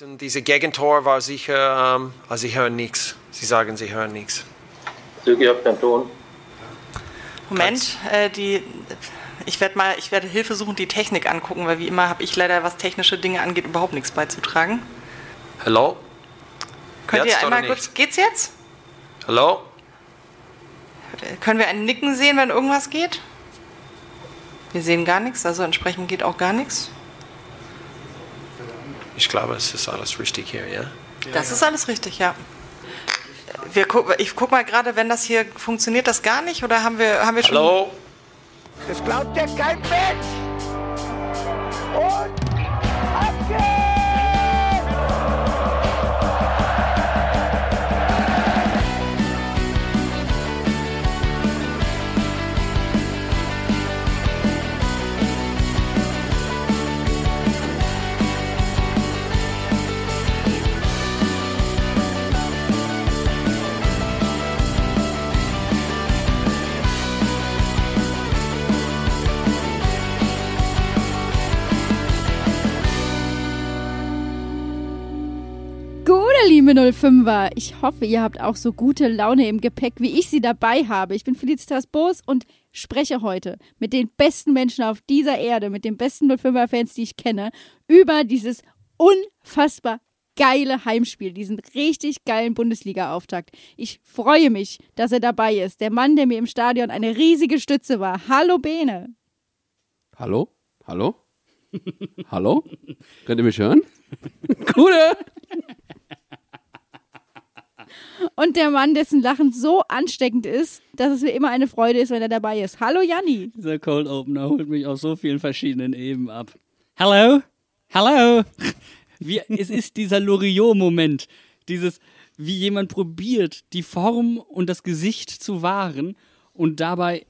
Und diese Gegentor war sicher, ähm, also sie hören nichts. Sie sagen, sie hören nichts. Ihr habt keinen Ton. Moment, äh, die, ich werde mal, ich werde Hilfe suchen, die Technik angucken, weil wie immer habe ich leider, was technische Dinge angeht, überhaupt nichts beizutragen. Hallo? Könnt Jetzt ihr einmal kurz, nicht? geht's jetzt? Hallo? Äh, Können wir ein Nicken sehen, wenn irgendwas geht? Wir sehen gar nichts, also entsprechend geht auch gar nichts. Ich glaube, es ist alles richtig hier, ja? Das ist alles richtig, ja. Wir guck, ich guck mal gerade, wenn das hier funktioniert, das gar nicht oder haben wir, haben wir schon? Hallo? Das glaubt ja kein Mensch! Und ab geht's! Liebe 05er. Ich hoffe, ihr habt auch so gute Laune im Gepäck, wie ich sie dabei habe. Ich bin Felicitas Boos und spreche heute mit den besten Menschen auf dieser Erde, mit den besten 05er-Fans, die ich kenne, über dieses unfassbar geile Heimspiel, diesen richtig geilen Bundesliga-Auftakt. Ich freue mich, dass er dabei ist. Der Mann, der mir im Stadion eine riesige Stütze war. Hallo Bene. Hallo? Hallo? Hallo? Könnt ihr mich hören? Gute! Und der Mann, dessen Lachen so ansteckend ist, dass es mir immer eine Freude ist, wenn er dabei ist. Hallo Janni. Dieser Cold Opener holt mich auf so vielen verschiedenen Ebenen ab. Hallo? Hallo? Es ist dieser Loriot-Moment. Dieses, wie jemand probiert, die Form und das Gesicht zu wahren und dabei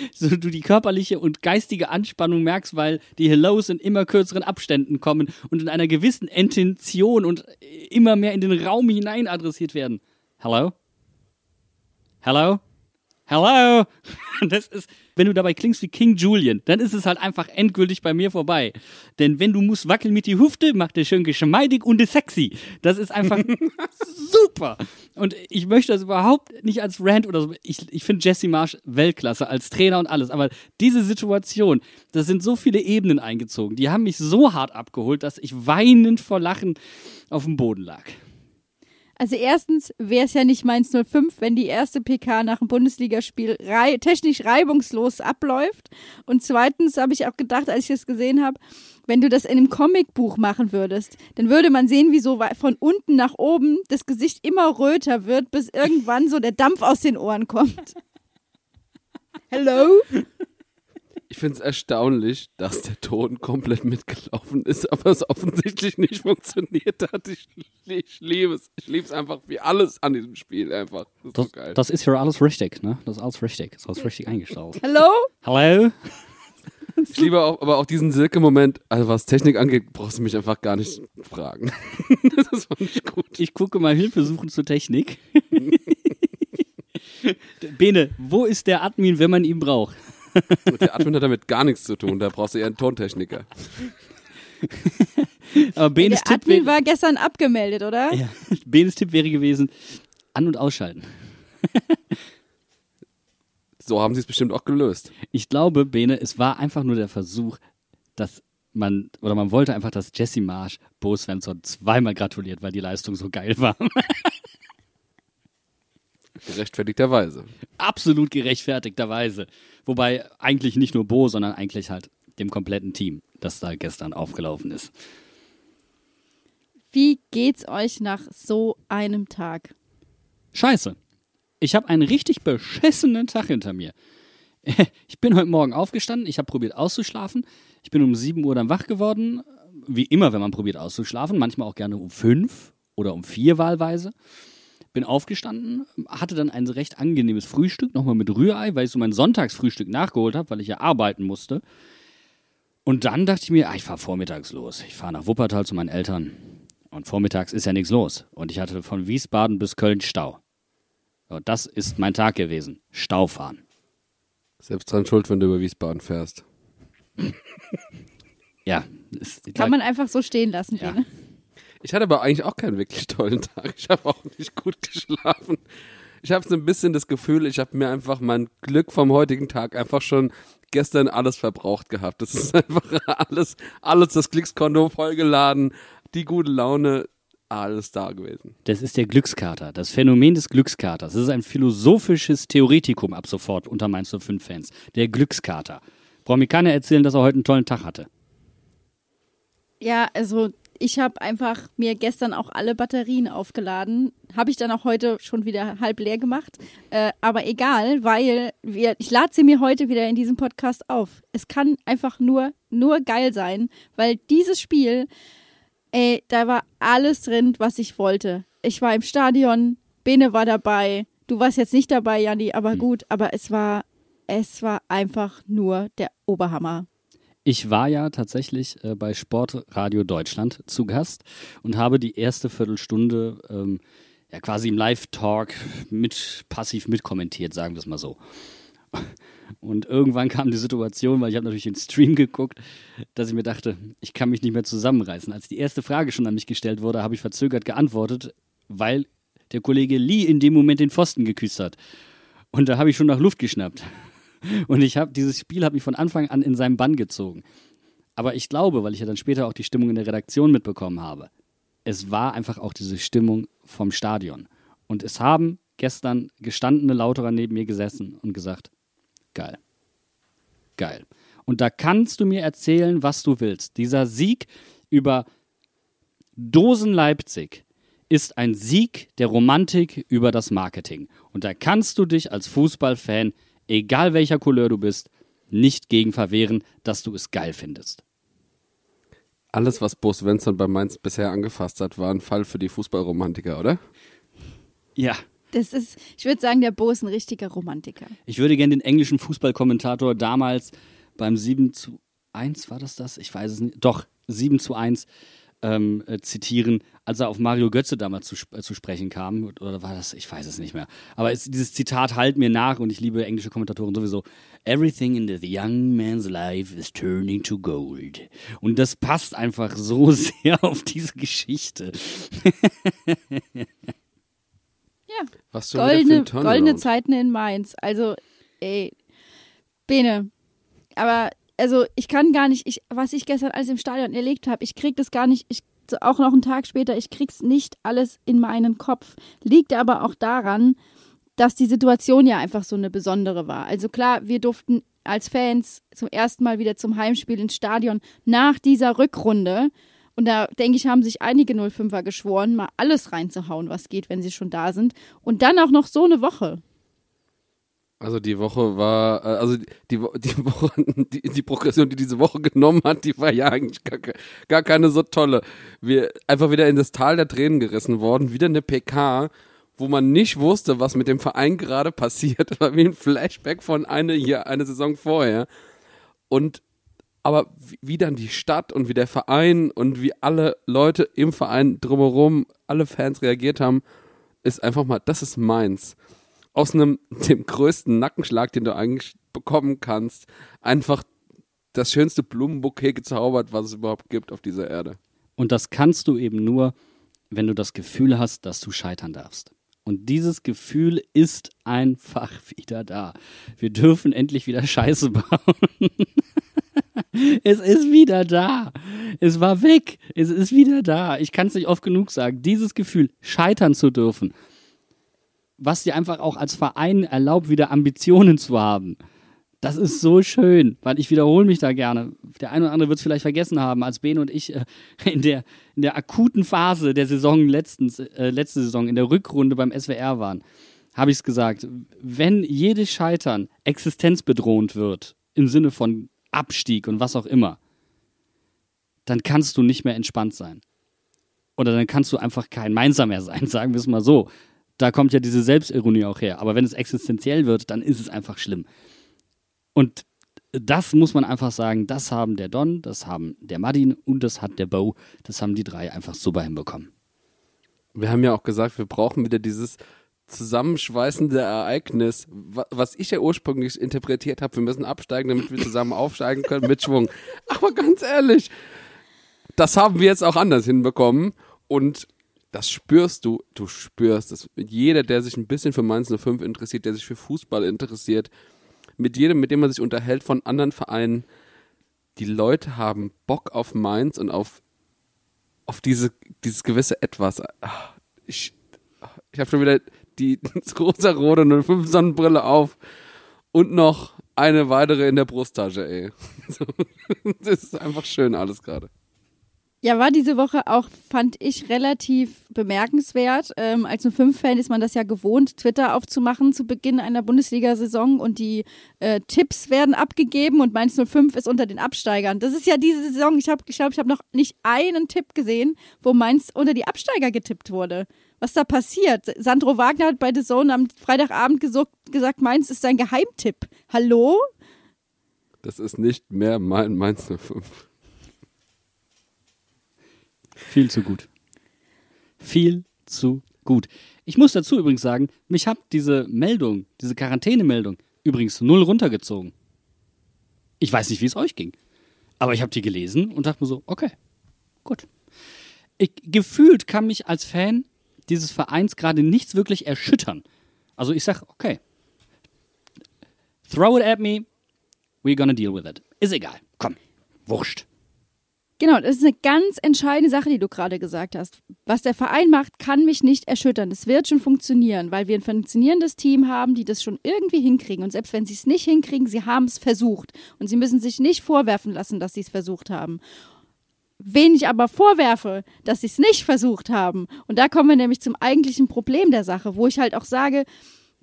so du die körperliche und geistige Anspannung merkst, weil die Hellos in immer kürzeren Abständen kommen und in einer gewissen Intention und immer mehr in den Raum hinein adressiert werden. Hello? Hello? Hello? Das ist, wenn du dabei klingst wie King Julian, dann ist es halt einfach endgültig bei mir vorbei. Denn wenn du musst wackeln mit die Hüfte, macht er schön geschmeidig und sexy. Das ist einfach super. Und ich möchte das überhaupt nicht als Rant oder so. Ich, ich finde Jesse Marsch Weltklasse als Trainer und alles. Aber diese Situation, da sind so viele Ebenen eingezogen. Die haben mich so hart abgeholt, dass ich weinend vor Lachen auf dem Boden lag. Also erstens wäre es ja nicht Mainz 05, wenn die erste PK nach dem Bundesligaspiel rei technisch reibungslos abläuft. Und zweitens habe ich auch gedacht, als ich es gesehen habe, wenn du das in einem Comicbuch machen würdest, dann würde man sehen, wie so von unten nach oben das Gesicht immer röter wird, bis irgendwann so der Dampf aus den Ohren kommt. Hello? Ich finde es erstaunlich, dass der Ton komplett mitgelaufen ist, aber es offensichtlich nicht funktioniert hat. Ich, ich liebe es. Ich liebe es einfach wie alles an diesem Spiel einfach. Das ist Das, so geil. das ist ja alles richtig, ne? Das ist alles richtig. Das ist alles richtig eingestellt. Hello? Hallo? Ich liebe auch, aber auch diesen Silke-Moment, also was Technik angeht, brauchst du mich einfach gar nicht fragen. das fand ich gut. Ich gucke mal Hilfe suchen zur Technik. Bene, wo ist der Admin, wenn man ihn braucht? Der Admin hat damit gar nichts zu tun, da brauchst du eher einen Tontechniker. Aber Benes Der Tipp, Admin war gestern abgemeldet, oder? ja, Benes Tipp wäre gewesen, an- und ausschalten. So haben sie es bestimmt auch gelöst. Ich glaube, Bene, es war einfach nur der Versuch, dass man, oder man wollte einfach, dass Jesse Marsch Bo Svensson zweimal gratuliert, weil die Leistung so geil war. Gerechtfertigterweise. Absolut gerechtfertigterweise. Wobei eigentlich nicht nur Bo, sondern eigentlich halt dem kompletten Team, das da gestern aufgelaufen ist. Wie geht's euch nach so einem Tag? Scheiße. Ich habe einen richtig beschissenen Tag hinter mir. Ich bin heute Morgen aufgestanden, ich habe probiert auszuschlafen. Ich bin um 7 Uhr dann wach geworden. Wie immer, wenn man probiert auszuschlafen. Manchmal auch gerne um 5 oder um 4 wahlweise. Bin aufgestanden, hatte dann ein recht angenehmes Frühstück, nochmal mit Rührei, weil ich so mein Sonntagsfrühstück nachgeholt habe, weil ich ja arbeiten musste. Und dann dachte ich mir, ah, ich fahre vormittags los. Ich fahre nach Wuppertal zu meinen Eltern. Und vormittags ist ja nichts los. Und ich hatte von Wiesbaden bis Köln Stau. Ja, das ist mein Tag gewesen. Stau fahren. Selbst dran schuld, wenn du über Wiesbaden fährst. Ja, Ist, Kann man einfach so stehen lassen, Ja. Bene. Ich hatte aber eigentlich auch keinen wirklich tollen Tag. Ich habe auch nicht gut geschlafen. Ich habe so ein bisschen das Gefühl, ich habe mir einfach mein Glück vom heutigen Tag einfach schon gestern alles verbraucht gehabt. Das ist einfach alles, alles das Glückskonto vollgeladen, die gute Laune, alles da gewesen. Das ist der Glückskater, das Phänomen des Glückskaters. Das ist ein philosophisches Theoretikum ab sofort unter Mainz 05 Fans. Der Glückskater. Braucht mir keiner erzählen, dass er heute einen tollen Tag hatte. Ja, also ich habe einfach mir gestern auch alle Batterien aufgeladen. Habe ich dann auch heute schon wieder halb leer gemacht. Äh, aber egal, weil wir, ich lade sie mir heute wieder in diesem Podcast auf. Es kann einfach nur, nur geil sein, weil dieses Spiel, ey, da war alles drin, was ich wollte. Ich war im Stadion, Bene war dabei. Du warst jetzt nicht dabei, Janni, aber gut, aber es war, es war einfach nur der Oberhammer. Ich war ja tatsächlich äh, bei Sportradio Deutschland zu Gast und habe die erste Viertelstunde ähm, ja quasi im Live-Talk mit passiv mitkommentiert, sagen wir es mal so. Und irgendwann kam die Situation, weil ich habe natürlich den Stream geguckt, dass ich mir dachte, ich kann mich nicht mehr zusammenreißen. Als die erste Frage schon an mich gestellt wurde, habe ich verzögert geantwortet, weil der Kollege Lee in dem Moment den Pfosten geküsst hat. Und da habe ich schon nach Luft geschnappt. Und ich habe dieses Spiel hat mich von Anfang an in seinen Bann gezogen. Aber ich glaube, weil ich ja dann später auch die Stimmung in der Redaktion mitbekommen habe, es war einfach auch diese Stimmung vom Stadion. Und es haben gestern gestandene Lauterer neben mir gesessen und gesagt, geil. Geil. Und da kannst du mir erzählen, was du willst. Dieser Sieg über Dosen Leipzig ist ein Sieg der Romantik über das Marketing. Und da kannst du dich als Fußballfan, egal welcher Couleur du bist, nicht gegen verwehren, dass du es geil findest. Alles, was Bo Svensson bei Mainz bisher angefasst hat, war ein Fall für die Fußballromantiker, oder? Ja. Das ist, ich würde sagen, der Bo ist ein richtiger Romantiker. Ich würde gerne den englischen Fußballkommentator damals beim 7 zu 1, war das das? Ich weiß es nicht. Doch, 7 zu 1 ähm, äh, zitieren, als er auf Mario Götze damals zu, äh, zu sprechen kam. Oder war das? Ich weiß es nicht mehr. Aber es, dieses Zitat halt mir nach und ich liebe englische Kommentatoren sowieso. Everything in the young man's life is turning to gold. Und das passt einfach so sehr auf diese Geschichte. Ja, Was goldene, goldene Zeiten in Mainz. Also, ey, Bene. Aber, also, ich kann gar nicht, ich, was ich gestern alles im Stadion erlebt habe, ich krieg das gar nicht, ich, auch noch einen Tag später, ich krieg's nicht alles in meinen Kopf. Liegt aber auch daran, dass die Situation ja einfach so eine besondere war. Also klar, wir durften als Fans zum ersten Mal wieder zum Heimspiel ins Stadion nach dieser Rückrunde. Und da denke ich, haben sich einige 05er geschworen, mal alles reinzuhauen, was geht, wenn sie schon da sind. Und dann auch noch so eine Woche. Also die Woche war, äh, also die, die Woche, die, die Progression, die diese Woche genommen hat, die war ja eigentlich gar, gar keine so tolle. Wir einfach wieder in das Tal der Tränen gerissen worden, wieder eine PK, wo man nicht wusste, was mit dem Verein gerade passiert. Das war wie ein Flashback von eine hier, eine Saison vorher. Und aber wie dann die Stadt und wie der Verein und wie alle Leute im Verein drumherum, alle Fans reagiert haben, ist einfach mal, das ist meins aus einem dem größten Nackenschlag, den du eigentlich bekommen kannst, einfach das schönste Blumenbouquet gezaubert, was es überhaupt gibt auf dieser Erde. Und das kannst du eben nur, wenn du das Gefühl hast, dass du scheitern darfst. Und dieses Gefühl ist einfach wieder da. Wir dürfen endlich wieder Scheiße bauen. es ist wieder da. Es war weg. Es ist wieder da. Ich kann es nicht oft genug sagen. Dieses Gefühl, scheitern zu dürfen, was dir einfach auch als Verein erlaubt, wieder Ambitionen zu haben. Das ist so schön, weil ich wiederhole mich da gerne. Der eine oder andere wird es vielleicht vergessen haben, als Ben und ich äh, in, der, in der akuten Phase der Saison letztens, äh, letzte Saison, in der Rückrunde beim SWR waren, habe ich es gesagt. Wenn jedes Scheitern existenzbedrohend wird, im Sinne von Abstieg und was auch immer, dann kannst du nicht mehr entspannt sein. Oder dann kannst du einfach kein Mainzer mehr sein, sagen wir es mal so. Da kommt ja diese Selbstironie auch her. Aber wenn es existenziell wird, dann ist es einfach schlimm. Und das muss man einfach sagen, das haben der Don, das haben der Madin und das hat der Bo, das haben die drei einfach super hinbekommen. Wir haben ja auch gesagt, wir brauchen wieder dieses zusammenschweißende Ereignis, wa- was ich ja ursprünglich interpretiert habe, wir müssen absteigen, damit wir zusammen aufsteigen können mit Schwung. Aber ganz ehrlich, das haben wir jetzt auch anders hinbekommen und das spürst du, du spürst es. Jeder, der sich ein bisschen für Mainz 05 interessiert, der sich für Fußball interessiert, mit jedem, mit dem man sich unterhält von anderen Vereinen, die Leute haben Bock auf Mainz und auf, auf diese, dieses gewisse Etwas. Ah, Ich, ich habe schon wieder die rosa-rote 05 Sonnenbrille auf und noch eine weitere in der Brusttasche, ey. Das ist einfach schön alles gerade. Ja, war diese Woche auch, fand ich, relativ bemerkenswert. Ähm, als ein Fünf-Fan ist man das ja gewohnt, Twitter aufzumachen zu Beginn einer Bundesliga-Saison und die äh, Tipps werden abgegeben und Mainz 05 ist unter den Absteigern. Das ist ja diese Saison, ich glaube, ich, glaub, ich habe noch nicht einen Tipp gesehen, wo Mainz unter die Absteiger getippt wurde. Was da passiert? Sandro Wagner hat bei The Zone am Freitagabend gesucht, gesagt, Mainz ist sein Geheimtipp. Hallo? Das ist nicht mehr mein Mainz 05. Viel zu gut. Viel zu gut. Ich muss dazu übrigens sagen, mich hat diese Meldung, diese Quarantänemeldung übrigens null runtergezogen. Ich weiß nicht, wie es euch ging. Aber ich habe die gelesen und dachte mir so, okay, gut. Ich, gefühlt kann mich als Fan dieses Vereins gerade nichts wirklich erschüttern. Also ich sag, okay, throw it at me, we're gonna deal with it. Ist egal, komm, wurscht. Genau, das ist eine ganz entscheidende Sache, die du gerade gesagt hast. Was der Verein macht, kann mich nicht erschüttern. Es wird schon funktionieren, weil wir ein funktionierendes Team haben, die das schon irgendwie hinkriegen. Und selbst wenn sie es nicht hinkriegen, sie haben es versucht. Und sie müssen sich nicht vorwerfen lassen, dass sie es versucht haben. Wen ich aber vorwerfe, dass sie es nicht versucht haben. Und da kommen wir nämlich zum eigentlichen Problem der Sache, wo ich halt auch sage,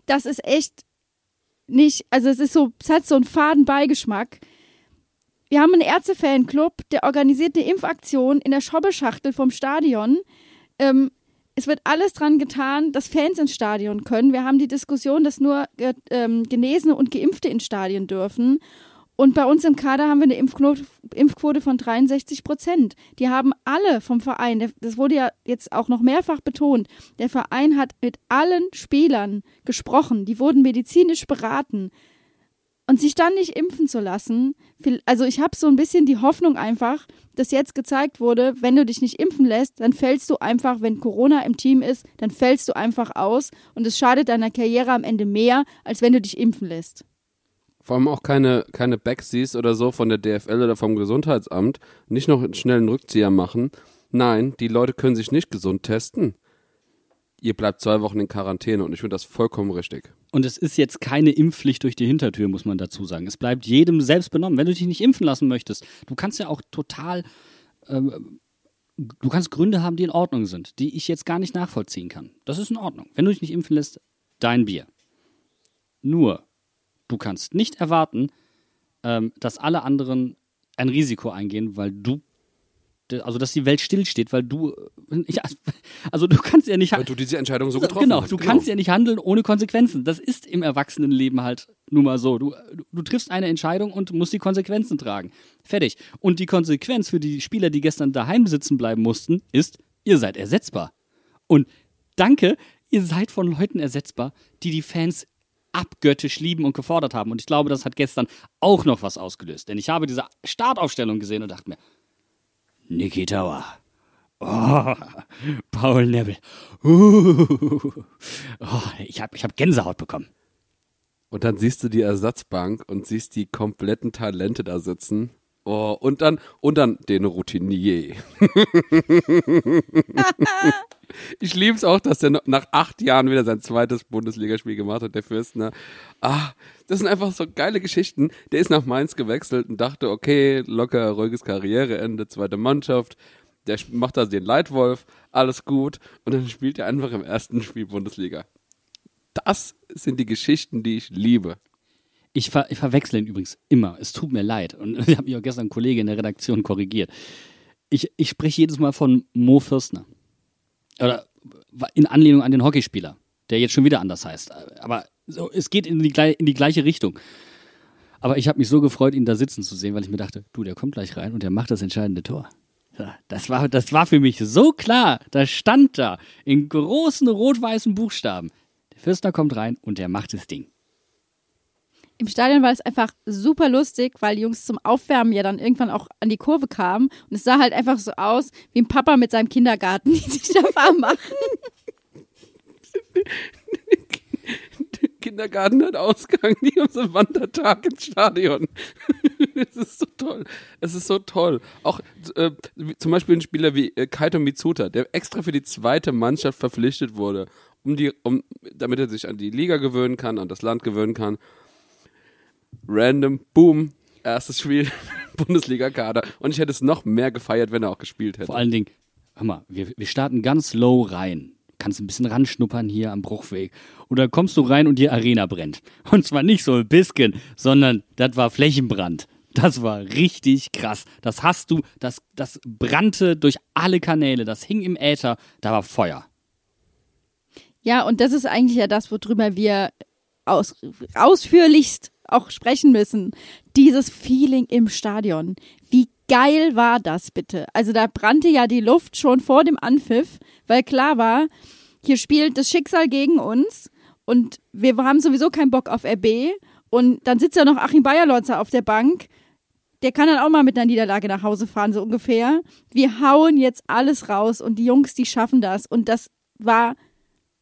das ist echt nicht, also es ist so, es hat so einen faden Beigeschmack. Wir haben einen Ärzte-Fanclub, der organisiert eine Impfaktion in der Schobbeschachtel vom Stadion. Ähm, es wird alles dran getan, dass Fans ins Stadion können. Wir haben die Diskussion, dass nur äh, Genesene und Geimpfte ins Stadion dürfen. Und bei uns im Kader haben wir eine Impfquote, Impfquote von 63 Prozent. Die haben alle vom Verein, das wurde ja jetzt auch noch mehrfach betont, der Verein hat mit allen Spielern gesprochen. Die wurden medizinisch beraten. Und sich dann nicht impfen zu lassen, also ich habe so ein bisschen die Hoffnung einfach, dass jetzt gezeigt wurde, wenn du dich nicht impfen lässt, dann fällst du einfach, wenn Corona im Team ist, dann fällst du einfach aus und es schadet deiner Karriere am Ende mehr, als wenn du dich impfen lässt. Vor allem auch keine, keine Backsies oder so von der DFL oder vom Gesundheitsamt. Nicht noch einen schnellen Rückzieher machen. Nein, die Leute können sich nicht gesund testen. Ihr bleibt zwei Wochen in Quarantäne und ich finde das vollkommen richtig. Und es ist jetzt keine Impfpflicht durch die Hintertür, muss man dazu sagen. Es bleibt jedem selbst benommen. Wenn du dich nicht impfen lassen möchtest, du kannst ja auch total, ähm, du kannst Gründe haben, die in Ordnung sind, die ich jetzt gar nicht nachvollziehen kann. Das ist in Ordnung. Wenn du dich nicht impfen lässt, dein Bier. Nur, du kannst nicht erwarten, ähm, dass alle anderen ein Risiko eingehen, weil du, also dass die Welt stillsteht, weil du, äh, ja, also du kannst ja nicht Weil du diese Entscheidung so getroffen genau, hast. du kannst ja nicht handeln ohne Konsequenzen. Das ist im Erwachsenenleben halt nun mal so. Du, du, du triffst eine Entscheidung und musst die Konsequenzen tragen. Fertig. Und die Konsequenz für die Spieler, die gestern daheim sitzen bleiben mussten, ist, ihr seid ersetzbar. Und danke, ihr seid von Leuten ersetzbar, die die Fans abgöttisch lieben und gefordert haben. Und ich glaube, das hat gestern auch noch was ausgelöst. Denn ich habe diese Startaufstellung gesehen und dachte mir, Niki Tauer. Oh, Paul Nebel. Uh, oh, ich habe ich hab Gänsehaut bekommen. Und dann siehst du die Ersatzbank und siehst die kompletten Talente da sitzen. Oh, und dann, und dann den Routinier. ich liebe es auch, dass der nach acht Jahren wieder sein zweites Bundesligaspiel gemacht hat, der Fürstner. Ah, das sind einfach so geile Geschichten. Der ist nach Mainz gewechselt und dachte, okay, locker, ruhiges Karriereende, zweite Mannschaft. Der macht da den Leitwolf, alles gut. Und dann spielt er einfach im ersten Spiel Bundesliga. Das sind die Geschichten, die ich liebe. Ich, ver ich verwechsel ihn übrigens immer. Es tut mir leid. Und ich habe mich auch gestern ein Kollege in der Redaktion korrigiert. Ich, ich spreche jedes Mal von Mo Fürstner. Oder in Anlehnung an den Hockeyspieler, der jetzt schon wieder anders heißt. Aber so, es geht in die, in die gleiche Richtung. Aber ich habe mich so gefreut, ihn da sitzen zu sehen, weil ich mir dachte, du, der kommt gleich rein und der macht das entscheidende Tor. Das war, das war für mich so klar. Da stand da in großen rot-weißen Buchstaben. Der Fürstner kommt rein und der macht das Ding. Im Stadion war es einfach super lustig, weil die Jungs zum Aufwärmen ja dann irgendwann auch an die Kurve kamen. Und es sah halt einfach so aus wie ein Papa mit seinem Kindergarten, die sich da warm machen. Kindergarten hat Ausgang, die haben so einen Wandertag ins Stadion. Es ist so toll. Es ist so toll. Auch äh, zum Beispiel ein Spieler wie äh, Kaito Mitsuta, der extra für die zweite Mannschaft verpflichtet wurde, um die, um, damit er sich an die Liga gewöhnen kann, an das Land gewöhnen kann. Random, boom, erstes Spiel, Bundesliga-Kader. Und ich hätte es noch mehr gefeiert, wenn er auch gespielt hätte. Vor allen Dingen, hör mal, wir, wir starten ganz low rein. Kannst ein bisschen ranschnuppern hier am Bruchweg. Oder kommst du rein und die Arena brennt. Und zwar nicht so ein bisschen, sondern das war Flächenbrand. Das war richtig krass. Das hast du, das, das brannte durch alle Kanäle, das hing im Äther, da war Feuer. Ja, und das ist eigentlich ja das, worüber wir aus, ausführlichst auch sprechen müssen. Dieses Feeling im Stadion. Wie geil war das bitte? Also da brannte ja die Luft schon vor dem Anpfiff, weil klar war, hier spielt das Schicksal gegen uns und wir haben sowieso keinen Bock auf RB. Und dann sitzt ja noch Achim Bayerlotzer auf der Bank. Der kann dann auch mal mit einer Niederlage nach Hause fahren, so ungefähr. Wir hauen jetzt alles raus und die Jungs, die schaffen das. Und das war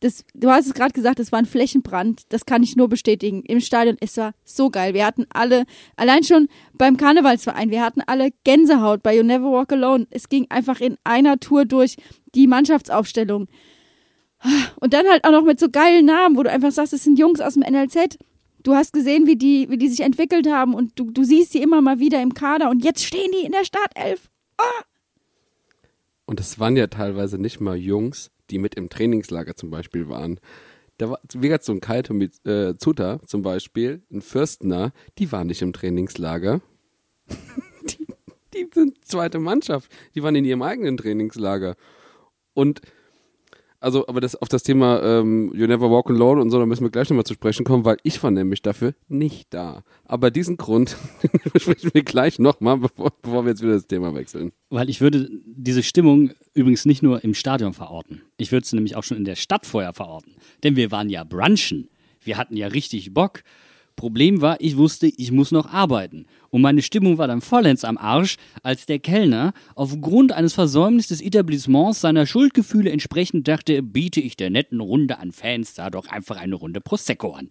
das, du hast es gerade gesagt, es war ein Flächenbrand. Das kann ich nur bestätigen. Im Stadion, es war so geil. Wir hatten alle, allein schon beim Karnevalsverein, wir hatten alle Gänsehaut bei You Never Walk Alone. Es ging einfach in einer Tour durch die Mannschaftsaufstellung. Und dann halt auch noch mit so geilen Namen, wo du einfach sagst, das sind Jungs aus dem NLZ. Du hast gesehen, wie die, wie die sich entwickelt haben und du, du siehst sie immer mal wieder im Kader und jetzt stehen die in der Startelf. Und es waren ja teilweise nicht mal Jungs, die mit im Trainingslager zum Beispiel waren. Da war, wie gesagt, so ein Kaito mit äh, Zuta zum Beispiel, ein Fürstner, die waren nicht im Trainingslager. die, die sind zweite Mannschaft. Die waren in ihrem eigenen Trainingslager. Und also, aber das auf das Thema ähm, You Never Walk Alone und so, da müssen wir gleich nochmal zu sprechen kommen, weil ich war nämlich dafür nicht da. Aber diesen Grund besprechen wir gleich nochmal, bevor, bevor wir jetzt wieder das Thema wechseln. Weil ich würde diese Stimmung übrigens nicht nur im Stadion verorten. Ich würde sie nämlich auch schon in der Stadt vorher verorten. Denn wir waren ja brunchen. Wir hatten ja richtig Bock. Problem war, ich wusste, ich muss noch arbeiten. Und meine Stimmung war dann vollends am Arsch, als der Kellner aufgrund eines Versäumnisses des Etablissements seiner Schuldgefühle entsprechend dachte, biete ich der netten Runde an Fans da doch einfach eine Runde Prosecco an.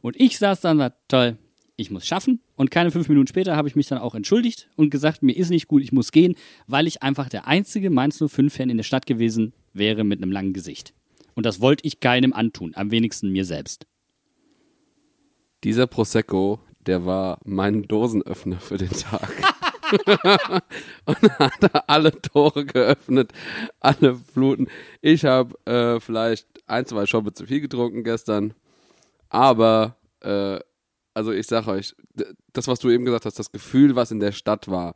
Und ich saß dann da, toll, ich muss schaffen. Und keine fünf Minuten später habe ich mich dann auch entschuldigt und gesagt, mir ist nicht gut, ich muss gehen, weil ich einfach der einzige Mainz 05-Fan in der Stadt gewesen wäre mit einem langen Gesicht. Und das wollte ich keinem antun, am wenigsten mir selbst. Dieser Prosecco, der war mein Dosenöffner für den Tag. und hat alle Tore geöffnet, alle Fluten. Ich habe äh, vielleicht ein, zwei Schoppe zu viel getrunken gestern, aber äh, also ich sag euch, das, was du eben gesagt hast, das Gefühl, was in der Stadt war,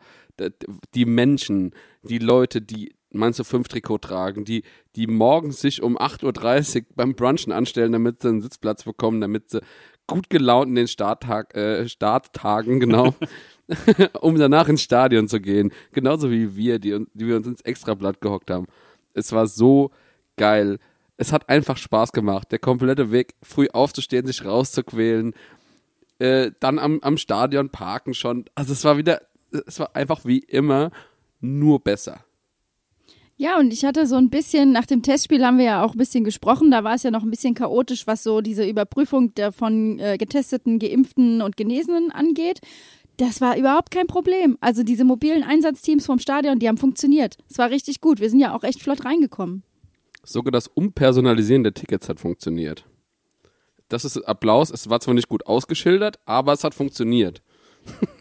die Menschen, die Leute, die meinst du fünf Trikot tragen, die, die morgens sich um 8.30 Uhr beim Brunchen anstellen, damit sie einen Sitzplatz bekommen, damit sie gut gelaunt in den Starttag, äh, Starttagen, genau, um danach ins Stadion zu gehen. Genauso wie wir, die, die wir uns ins Extrablatt gehockt haben. Es war so geil. Es hat einfach Spaß gemacht. Der komplette Weg, früh aufzustehen, sich rauszuquälen, äh, dann am, am Stadion parken schon. Also es war wieder, es war einfach wie immer nur besser. Ja, und ich hatte so ein bisschen, nach dem Testspiel haben wir ja auch ein bisschen gesprochen, da war es ja noch ein bisschen chaotisch, was so diese Überprüfung der von äh, getesteten, geimpften und Genesenen angeht. Das war überhaupt kein Problem. Also diese mobilen Einsatzteams vom Stadion, die haben funktioniert. Es war richtig gut. Wir sind ja auch echt flott reingekommen. Sogar das Umpersonalisieren der Tickets hat funktioniert. Das ist Applaus. Es war zwar nicht gut ausgeschildert, aber es hat funktioniert.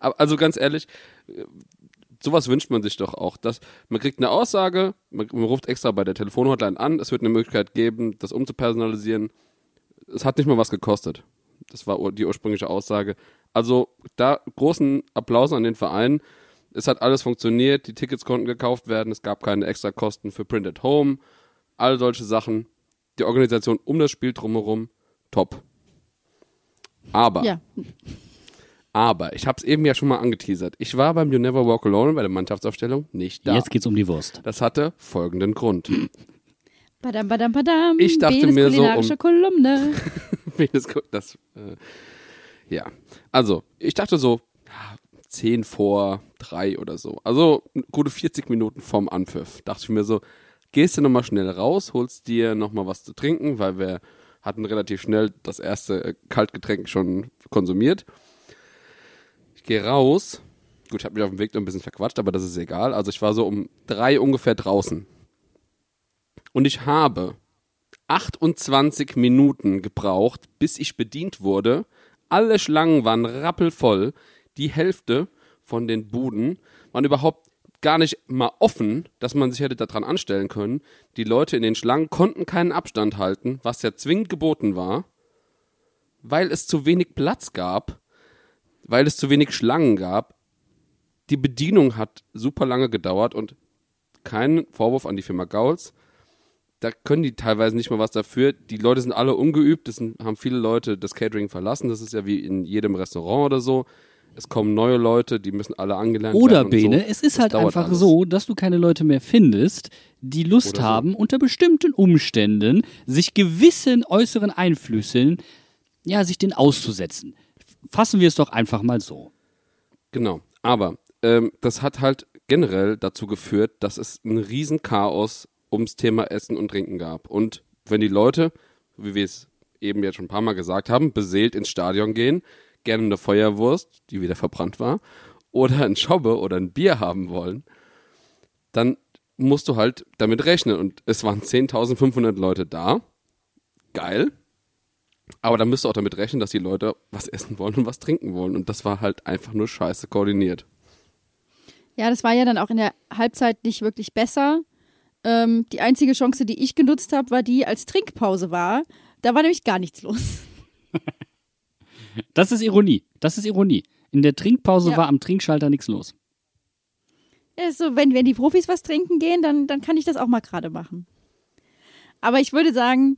Also ganz ehrlich, sowas wünscht man sich doch auch. Dass man kriegt eine Aussage, man, man ruft extra bei der Telefonhotline an, es wird eine Möglichkeit geben, das umzupersonalisieren. Es hat nicht mal was gekostet. Das war die ursprüngliche Aussage. Also da großen Applaus an den Verein. Es hat alles funktioniert, die Tickets konnten gekauft werden, es gab keine extra Kosten für Print at Home, all solche Sachen. Die Organisation um das Spiel drumherum, top. Aber, Ja. Aber, ich habe es eben ja schon mal angeteasert. Ich war beim You Never Walk Alone bei der Mannschaftsaufstellung nicht da. Jetzt geht's um die Wurst. Das hatte folgenden Grund. Badam, badam, badam. Ich dachte Benes mir so, um- Kolumne. Guckt das. Äh, ja. Also, ich dachte so, 10 vor 3 oder so. Also, gute 40 Minuten vorm Anpfiff. Dachte ich mir so, gehst du nochmal schnell raus, holst dir nochmal was zu trinken, weil wir hatten relativ schnell das erste äh, Kaltgetränk schon konsumiert. Gehe raus. Gut, ich habe mich auf dem Weg noch ein bisschen verquatscht, aber das ist egal. Also, ich war so um drei ungefähr draußen. Und ich habe 28 Minuten gebraucht, bis ich bedient wurde. Alle Schlangen waren rappelvoll. Die Hälfte von den Buden waren überhaupt gar nicht mal offen, dass man sich hätte daran anstellen können. Die Leute in den Schlangen konnten keinen Abstand halten, was ja zwingend geboten war, weil es zu wenig Platz gab, weil es zu wenig Schlangen gab. Die Bedienung hat super lange gedauert und kein Vorwurf an die Firma Gauls da können die teilweise nicht mal was dafür. Die Leute sind alle ungeübt, es haben viele Leute das Catering verlassen. Das ist ja wie in jedem Restaurant oder so. Es kommen neue Leute, die müssen alle angelernt Oder werden. und Bene, so. es ist Das halt einfach alles. so, dass du keine Leute mehr findest, die Lust Oder so. haben, unter bestimmten Umständen sich gewissen äußeren Einflüssen, ja, sich den auszusetzen. Fassen wir es doch einfach mal so. Genau. Aber ähm, das hat halt generell dazu geführt, dass es ein Riesenchaos ums Thema Essen und Trinken gab. Und wenn die Leute, wie wir es eben jetzt schon ein paar Mal gesagt haben, beseelt ins Stadion gehen, gerne eine Feuerwurst, die wieder verbrannt war, oder ein Schobbe oder ein Bier haben wollen, dann musst du halt damit rechnen. Und es waren 10.500 Leute da. Geil. Aber dann müsst du auch damit rechnen, dass die Leute was essen wollen und was trinken wollen. Und das war halt einfach nur scheiße koordiniert. Ja, das war ja dann auch in der Halbzeit nicht wirklich besser. Ähm, die einzige Chance, die ich genutzt habe, war die, als Trinkpause war. Da war nämlich gar nichts los. Das ist Ironie. Das ist Ironie. In der Trinkpause Ja. war am Trinkschalter nichts los. Ja, so, wenn, wenn die Profis was trinken gehen, dann, dann kann ich das auch mal gerade machen. Aber ich würde sagen,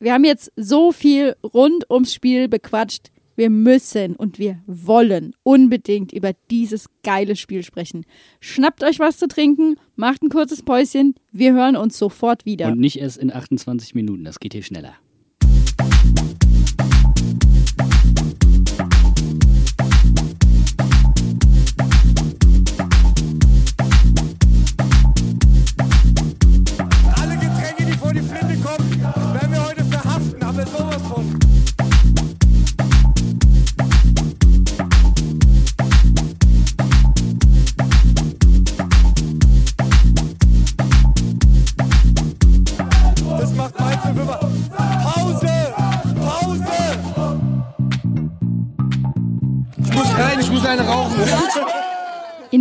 wir haben jetzt so viel rund ums Spiel bequatscht. Wir müssen und wir wollen unbedingt über dieses geile Spiel sprechen. Schnappt euch was zu trinken, macht ein kurzes Päuschen. Wir hören uns sofort wieder. Und nicht erst in 28 Minuten. Das geht hier schneller.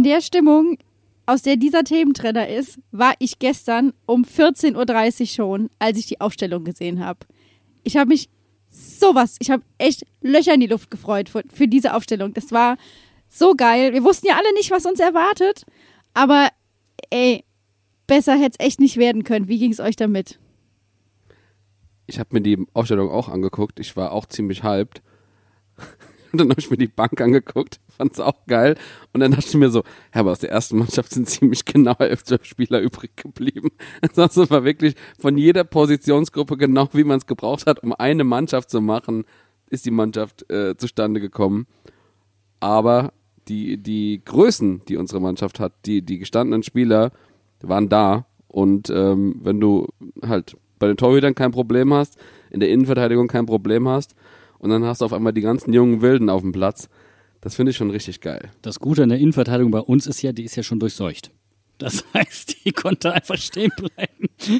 Der Stimmung, aus der dieser Thementrenner ist, war ich gestern um 14.30 Uhr schon, als ich die Aufstellung gesehen habe. Ich habe mich sowas, ich habe echt Löcher in die Luft gefreut für, für diese Aufstellung. Das war so geil. Wir wussten ja alle nicht, was uns erwartet, aber ey, besser hätte es echt nicht werden können. Wie ging es euch damit? Ich habe mir die Aufstellung auch angeguckt. Ich war auch ziemlich hyped. Und dann habe ich mir die Bank angeguckt, fand es auch geil. Und dann dachte ich mir so, ja, aber aus der ersten Mannschaft sind ziemlich genau elf Spieler übrig geblieben. Also war wirklich von jeder Positionsgruppe genau, wie man es gebraucht hat, um eine Mannschaft zu machen, ist die Mannschaft äh, zustande gekommen. Aber die, die Größen, die unsere Mannschaft hat, die, die gestandenen Spieler waren da. Und ähm, wenn du halt bei den Torhütern kein Problem hast, in der Innenverteidigung kein Problem hast und dann hast du auf einmal die ganzen jungen Wilden auf dem Platz, das finde ich schon richtig geil. Das Gute an der Innenverteidigung bei uns ist ja, die ist ja schon durchseucht. Das heißt, die konnte einfach stehen bleiben.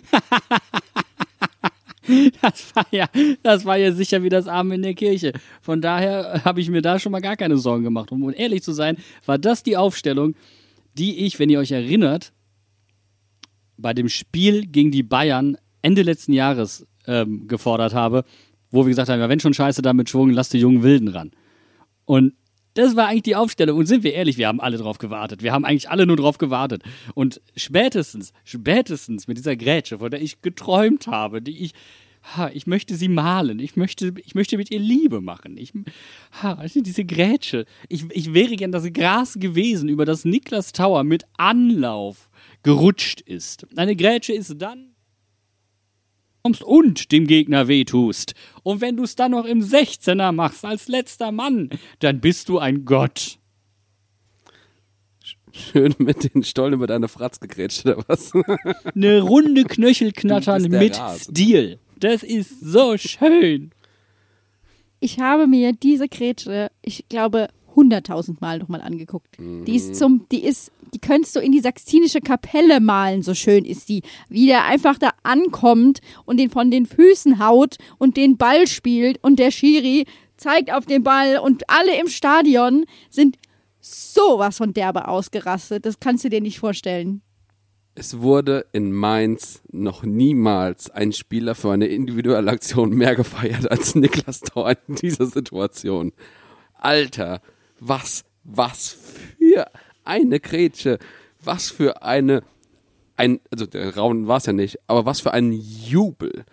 Das war ja, das war ja sicher wie das Arm in der Kirche. Von daher habe ich mir da schon mal gar keine Sorgen gemacht. Um ehrlich zu sein, war das die Aufstellung, die ich, wenn ihr euch erinnert, bei dem Spiel gegen die Bayern Ende letzten Jahres ähm, gefordert habe, wo wir gesagt haben, ja, wenn schon Scheiße damit schwungen, lasst die jungen Wilden ran. Und das war eigentlich die Aufstellung. Und sind wir ehrlich, wir haben alle drauf gewartet. Wir haben eigentlich alle nur drauf gewartet. Und spätestens, spätestens mit dieser Grätsche, von der ich geträumt habe, die ich, ha, ich möchte sie malen. Ich möchte, ich möchte mit ihr Liebe machen. Ich, ha, diese Grätsche. Ich, ich wäre gern das Gras gewesen, über das Niklas Tower mit Anlauf gerutscht ist. Eine Grätsche ist dann kommst und dem Gegner wehtust. Und wenn du es dann noch im 16er machst als letzter Mann, dann bist du ein Gott. Schön mit den Stollen über deine Fratz gegrätscht, oder was? Eine runde Knöchelknattern mit Rasen. Stil. Das ist so schön. Ich habe mir diese Grätsche, ich glaube, hunderttausend Mal nochmal angeguckt. Die ist zum, die ist, die könntest du in die Sixtinische Kapelle malen, so schön ist die. Wie der einfach da ankommt und den von den Füßen haut und den Ball spielt und der Schiri zeigt auf den Ball und alle im Stadion sind sowas von derbe ausgerastet. Das kannst du dir nicht vorstellen. Es wurde in Mainz noch niemals ein Spieler für eine individuelle Aktion mehr gefeiert als Niklas Tauer in dieser Situation. Alter, was, was für eine Grätsche, was für eine, ein, also der Raum war es ja nicht, aber was für ein Jubel.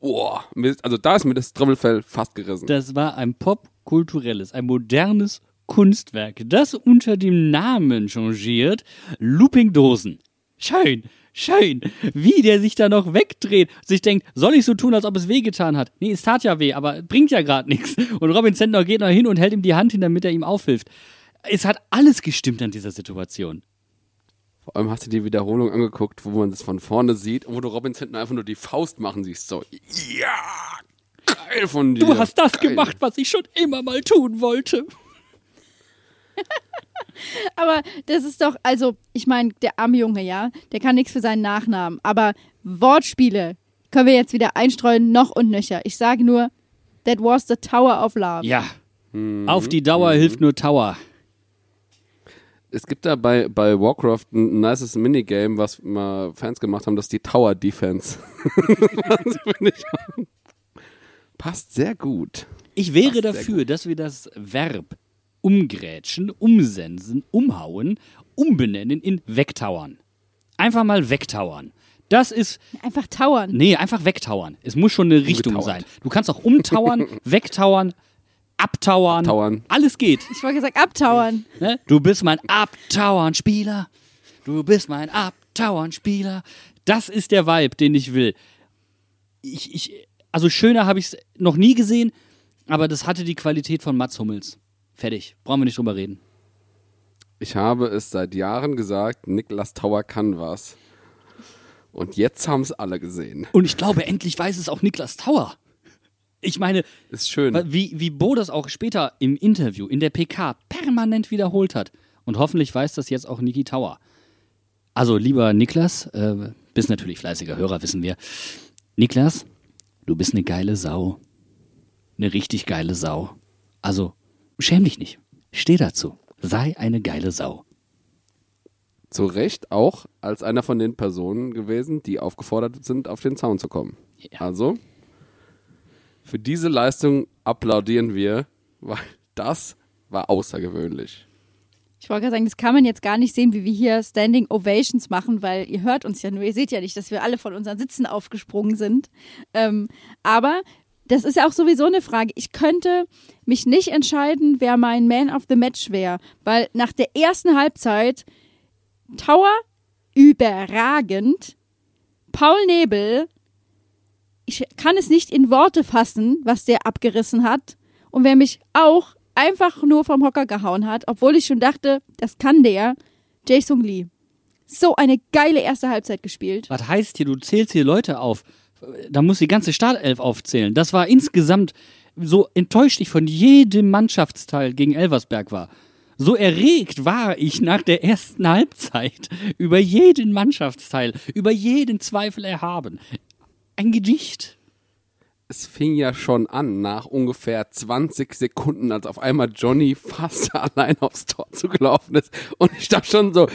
Boah, also da ist mir das Dribbelfell fast gerissen. Das war ein popkulturelles, ein modernes Kunstwerk, das unter dem Namen changiert Looping Dosen. Schön, schön, wie der sich da noch wegdreht, sich denkt, soll ich so tun, als ob es wehgetan hat? Nee, es tat ja weh, aber bringt ja gerade nichts. Und Robin Zentner geht noch hin und hält ihm die Hand hin, damit er ihm aufhilft. Es hat alles gestimmt an dieser Situation. Vor allem hast du die Wiederholung angeguckt, wo man das von vorne sieht und wo du Robin hinten einfach nur die Faust machen siehst. So, ja, geil von dir. Du hast das geil. gemacht, was ich schon immer mal tun wollte. Aber das ist doch, also, ich meine, der arme Junge, ja, der kann nichts für seinen Nachnamen. Aber Wortspiele können wir jetzt wieder einstreuen, noch und nöcher. Ich sage nur, that was the Tower of Love. Ja. Auf die Dauer hilft nur Tower. Es gibt da bei, bei Warcraft ein nices Minigame, was mal Fans gemacht haben, das ist die Tower Defense. das finde ich passt sehr gut. Ich wäre Passt dafür, dass wir das Verb umgrätschen, umsensen, umhauen, umbenennen in wegtauern. Einfach mal wegtauern. Das ist, Einfach tauern. nee, einfach wegtauern. Es muss schon eine Richtung Umgetauert. sein. Du kannst auch umtauern, wegtauern, abtauern. Tauern. Alles geht. Ich wollte gesagt, abtauern. Ne? Du bist mein Abtauern-Spieler. Du bist mein Abtauern-Spieler. Das ist der Vibe, den ich will. Ich, ich, also schöner habe ich es noch nie gesehen, aber das hatte die Qualität von Mats Hummels. Fertig. Brauchen wir nicht drüber reden. Ich habe es seit Jahren gesagt, Niklas Tower kann was. Und jetzt haben es alle gesehen. Und ich glaube, endlich weiß es auch Niklas Tauer. Ich meine, Ist schön. wie, wie Bo das auch später im Interview, in der PK permanent wiederholt hat. Und hoffentlich weiß das jetzt auch Niki Tauer. Also, lieber Niklas, äh, bist natürlich fleißiger Hörer, wissen wir. Niklas, du bist eine geile Sau. Eine richtig geile Sau. Also, schäm dich nicht. Steh dazu. Sei eine geile Sau. Zu Recht auch als einer von den Personen gewesen, die aufgefordert sind, auf den Zaun zu kommen. Ja. Also, für diese Leistung applaudieren wir, weil das war außergewöhnlich. Ich wollte gerade sagen, das kann man jetzt gar nicht sehen, wie wir hier Standing Ovations machen, weil ihr hört uns ja nur, ihr seht ja nicht, dass wir alle von unseren Sitzen aufgesprungen sind. Ähm, aber das ist ja auch sowieso eine Frage. Ich könnte mich nicht entscheiden, wer mein Man of the Match wäre, weil nach der ersten Halbzeit Tower überragend, Paul Nebel, ich kann es nicht in Worte fassen, was der abgerissen hat. Und wer mich auch einfach nur vom Hocker gehauen hat, obwohl ich schon dachte, das kann der, Jason Lee. So eine geile erste Halbzeit gespielt. Was heißt hier, du zählst hier Leute auf? Da muss die ganze Startelf aufzählen. Das war insgesamt so enttäuscht ich von jedem Mannschaftsteil gegen Elversberg war. So erregt war ich nach der ersten Halbzeit über jeden Mannschaftsteil, über jeden Zweifel erhaben. Ein Gedicht. Es fing ja schon an, nach ungefähr 20 Sekunden, als auf einmal Johnny fast allein aufs Tor zugelaufen ist. Und ich dachte schon so.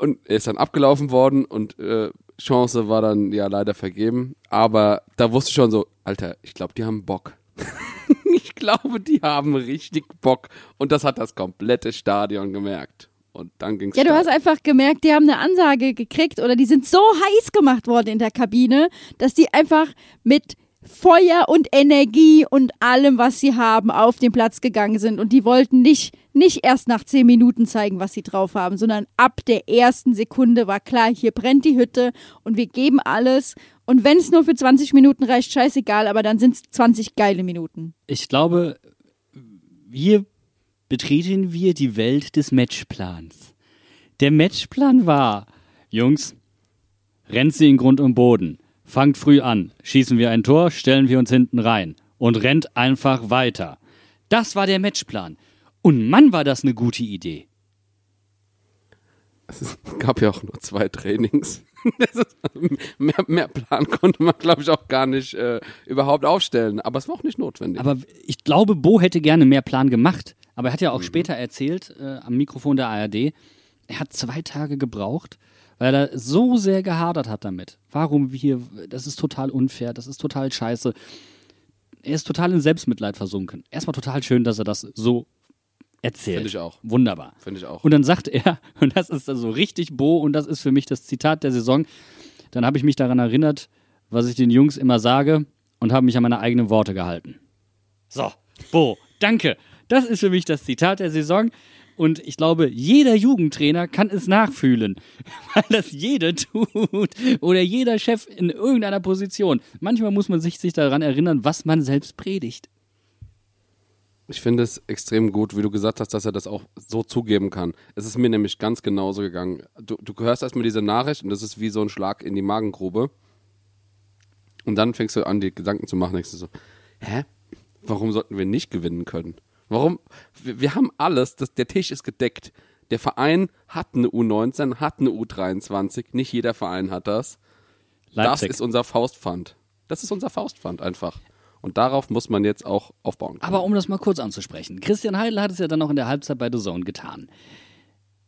Und er ist dann abgelaufen worden und äh, Chance war dann ja leider vergeben. Aber da wusste ich schon so, Alter, ich glaube, die haben Bock. ich glaube, die haben richtig Bock. Und das hat das komplette Stadion gemerkt. Und dann ging's Ja, du hast einfach gemerkt, die haben eine Ansage gekriegt oder die sind so heiß gemacht worden in der Kabine, dass die einfach mit Feuer und Energie und allem, was sie haben, auf den Platz gegangen sind. Und die wollten nicht, nicht erst nach zehn Minuten zeigen, was sie drauf haben, sondern ab der ersten Sekunde war klar, hier brennt die Hütte und wir geben alles. Und wenn es nur für 20 Minuten reicht, scheißegal, aber dann sind es 20 geile Minuten. Ich glaube, hier betreten wir die Welt des Matchplans. Der Matchplan war, Jungs, rennt sie in Grund und Boden, fangt früh an, schießen wir ein Tor, stellen wir uns hinten rein und rennt einfach weiter. Das war der Matchplan. Und Mann, war das eine gute Idee. Es gab ja auch nur zwei Trainings. Ist, mehr, mehr Plan konnte man, glaube ich, auch gar nicht äh, überhaupt aufstellen. Aber es war auch nicht notwendig. Aber ich glaube, Bo hätte gerne mehr Plan gemacht. Aber er hat ja auch später erzählt, äh, am Mikrofon der ARD, er hat zwei Tage gebraucht, weil er so sehr gehadert hat damit. Warum wir, das ist total unfair, das ist total scheiße. Er ist total in Selbstmitleid versunken. Erstmal total schön, dass er das so erzählt. Finde ich auch. Wunderbar. Finde ich auch. Und dann sagt er, und das ist also richtig Bo, und das ist für mich das Zitat der Saison, dann habe ich mich daran erinnert, was ich den Jungs immer sage und habe mich an meine eigenen Worte gehalten. So, Bo, danke. Das ist für mich das Zitat der Saison. Und ich glaube, jeder Jugendtrainer kann es nachfühlen, weil das jeder tut oder jeder Chef in irgendeiner Position. Manchmal muss man sich, sich daran erinnern, was man selbst predigt. Ich finde es extrem gut, wie du gesagt hast, dass er das auch so zugeben kann. Es ist mir nämlich ganz genauso gegangen. Du, du hörst erstmal diese Nachricht und das ist wie so ein Schlag in die Magengrube. Und dann fängst du an, dir Gedanken zu machen, denkst du so, hä? Warum sollten wir nicht gewinnen können? Warum? Wir, wir haben alles, das, der Tisch ist gedeckt. Der Verein hat eine U19, hat eine U23, nicht jeder Verein hat das. Leipzig. Das ist unser Faustpfand. Das ist unser Faustpfand einfach. Und darauf muss man jetzt auch aufbauen können. Aber um das mal kurz anzusprechen, Christian Heidel hat es ja dann noch in der Halbzeit bei The Zone getan.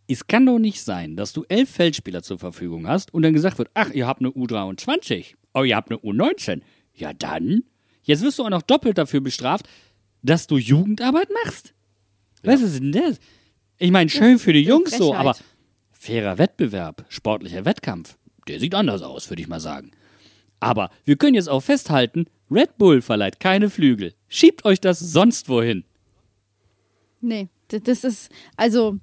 Es kann doch nicht sein, dass du elf Feldspieler zur Verfügung hast und dann gesagt wird, ach, ihr habt eine U23, oh, ihr habt eine U19. Ja dann, jetzt wirst du auch noch doppelt dafür bestraft, dass du Jugendarbeit machst. Was ist denn das? Ich meine, schön für die Jungs so, aber fairer Wettbewerb, sportlicher Wettkampf, der sieht anders aus, würde ich mal sagen. Aber wir können jetzt auch festhalten, Red Bull verleiht keine Flügel. Schiebt euch das sonst wohin. Nee, das ist, also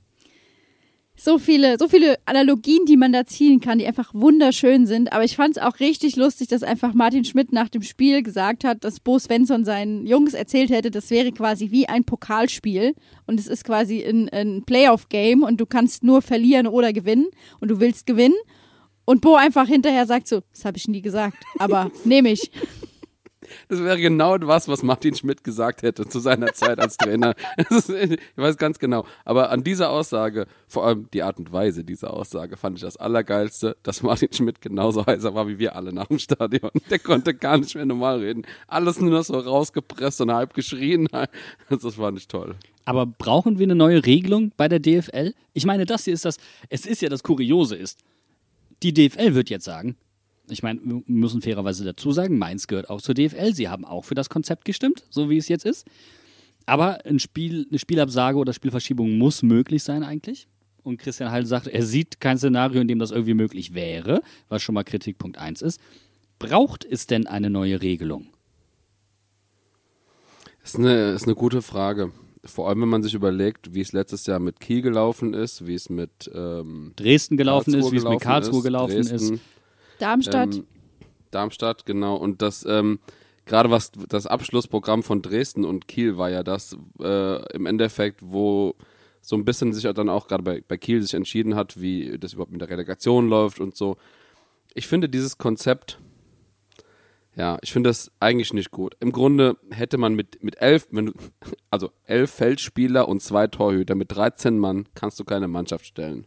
so viele, so viele Analogien, die man da ziehen kann, die einfach wunderschön sind. Aber ich fand es auch richtig lustig, dass einfach Martin Schmidt nach dem Spiel gesagt hat, dass Bo Svensson seinen Jungs erzählt hätte, das wäre quasi wie ein Pokalspiel und es ist quasi ein, ein Playoff-Game und du kannst nur verlieren oder gewinnen und du willst gewinnen. Und Bo einfach hinterher sagt so, das habe ich nie gesagt, aber nehme ich. Das wäre genau was, was Martin Schmidt gesagt hätte zu seiner Zeit als Trainer. Das ist, ich weiß ganz genau. Aber an dieser Aussage, vor allem die Art und Weise dieser Aussage, fand ich das Allergeilste, dass Martin Schmidt genauso heißer war wie wir alle nach dem Stadion. Der konnte gar nicht mehr normal reden. Alles nur noch so rausgepresst und halb geschrien. Das fand ich toll. Aber brauchen wir eine neue Regelung bei der DFL? Ich meine, das hier ist das, es ist ja das Kuriose ist. Die DFL wird jetzt sagen, ich meine, wir müssen fairerweise dazu sagen, Mainz gehört auch zur DFL. Sie haben auch für das Konzept gestimmt, so wie es jetzt ist. Aber ein Spiel, eine Spielabsage oder Spielverschiebung muss möglich sein eigentlich. Und Christian Heil sagt, er sieht kein Szenario, in dem das irgendwie möglich wäre, was schon mal Kritikpunkt 1 ist. Braucht es denn eine neue Regelung? Ist eine, ist eine gute Frage. Vor allem, wenn man sich überlegt, wie es letztes Jahr mit Kiel gelaufen ist, wie es mit ähm, Dresden gelaufen ist, Karlsruhe wie es mit Karlsruhe gelaufen Dresden, ist. Darmstadt. Ähm, Darmstadt, genau. Und das, ähm, gerade was das Abschlussprogramm von Dresden und Kiel war ja das äh, im Endeffekt, wo so ein bisschen sich dann auch gerade bei, bei Kiel sich entschieden hat, wie das überhaupt mit der Relegation läuft und so. Ich finde dieses Konzept, ja, ich finde das eigentlich nicht gut. Im Grunde hätte man mit, mit elf, du, also elf Feldspieler und zwei Torhüter, mit 13 Mann kannst du keine Mannschaft stellen.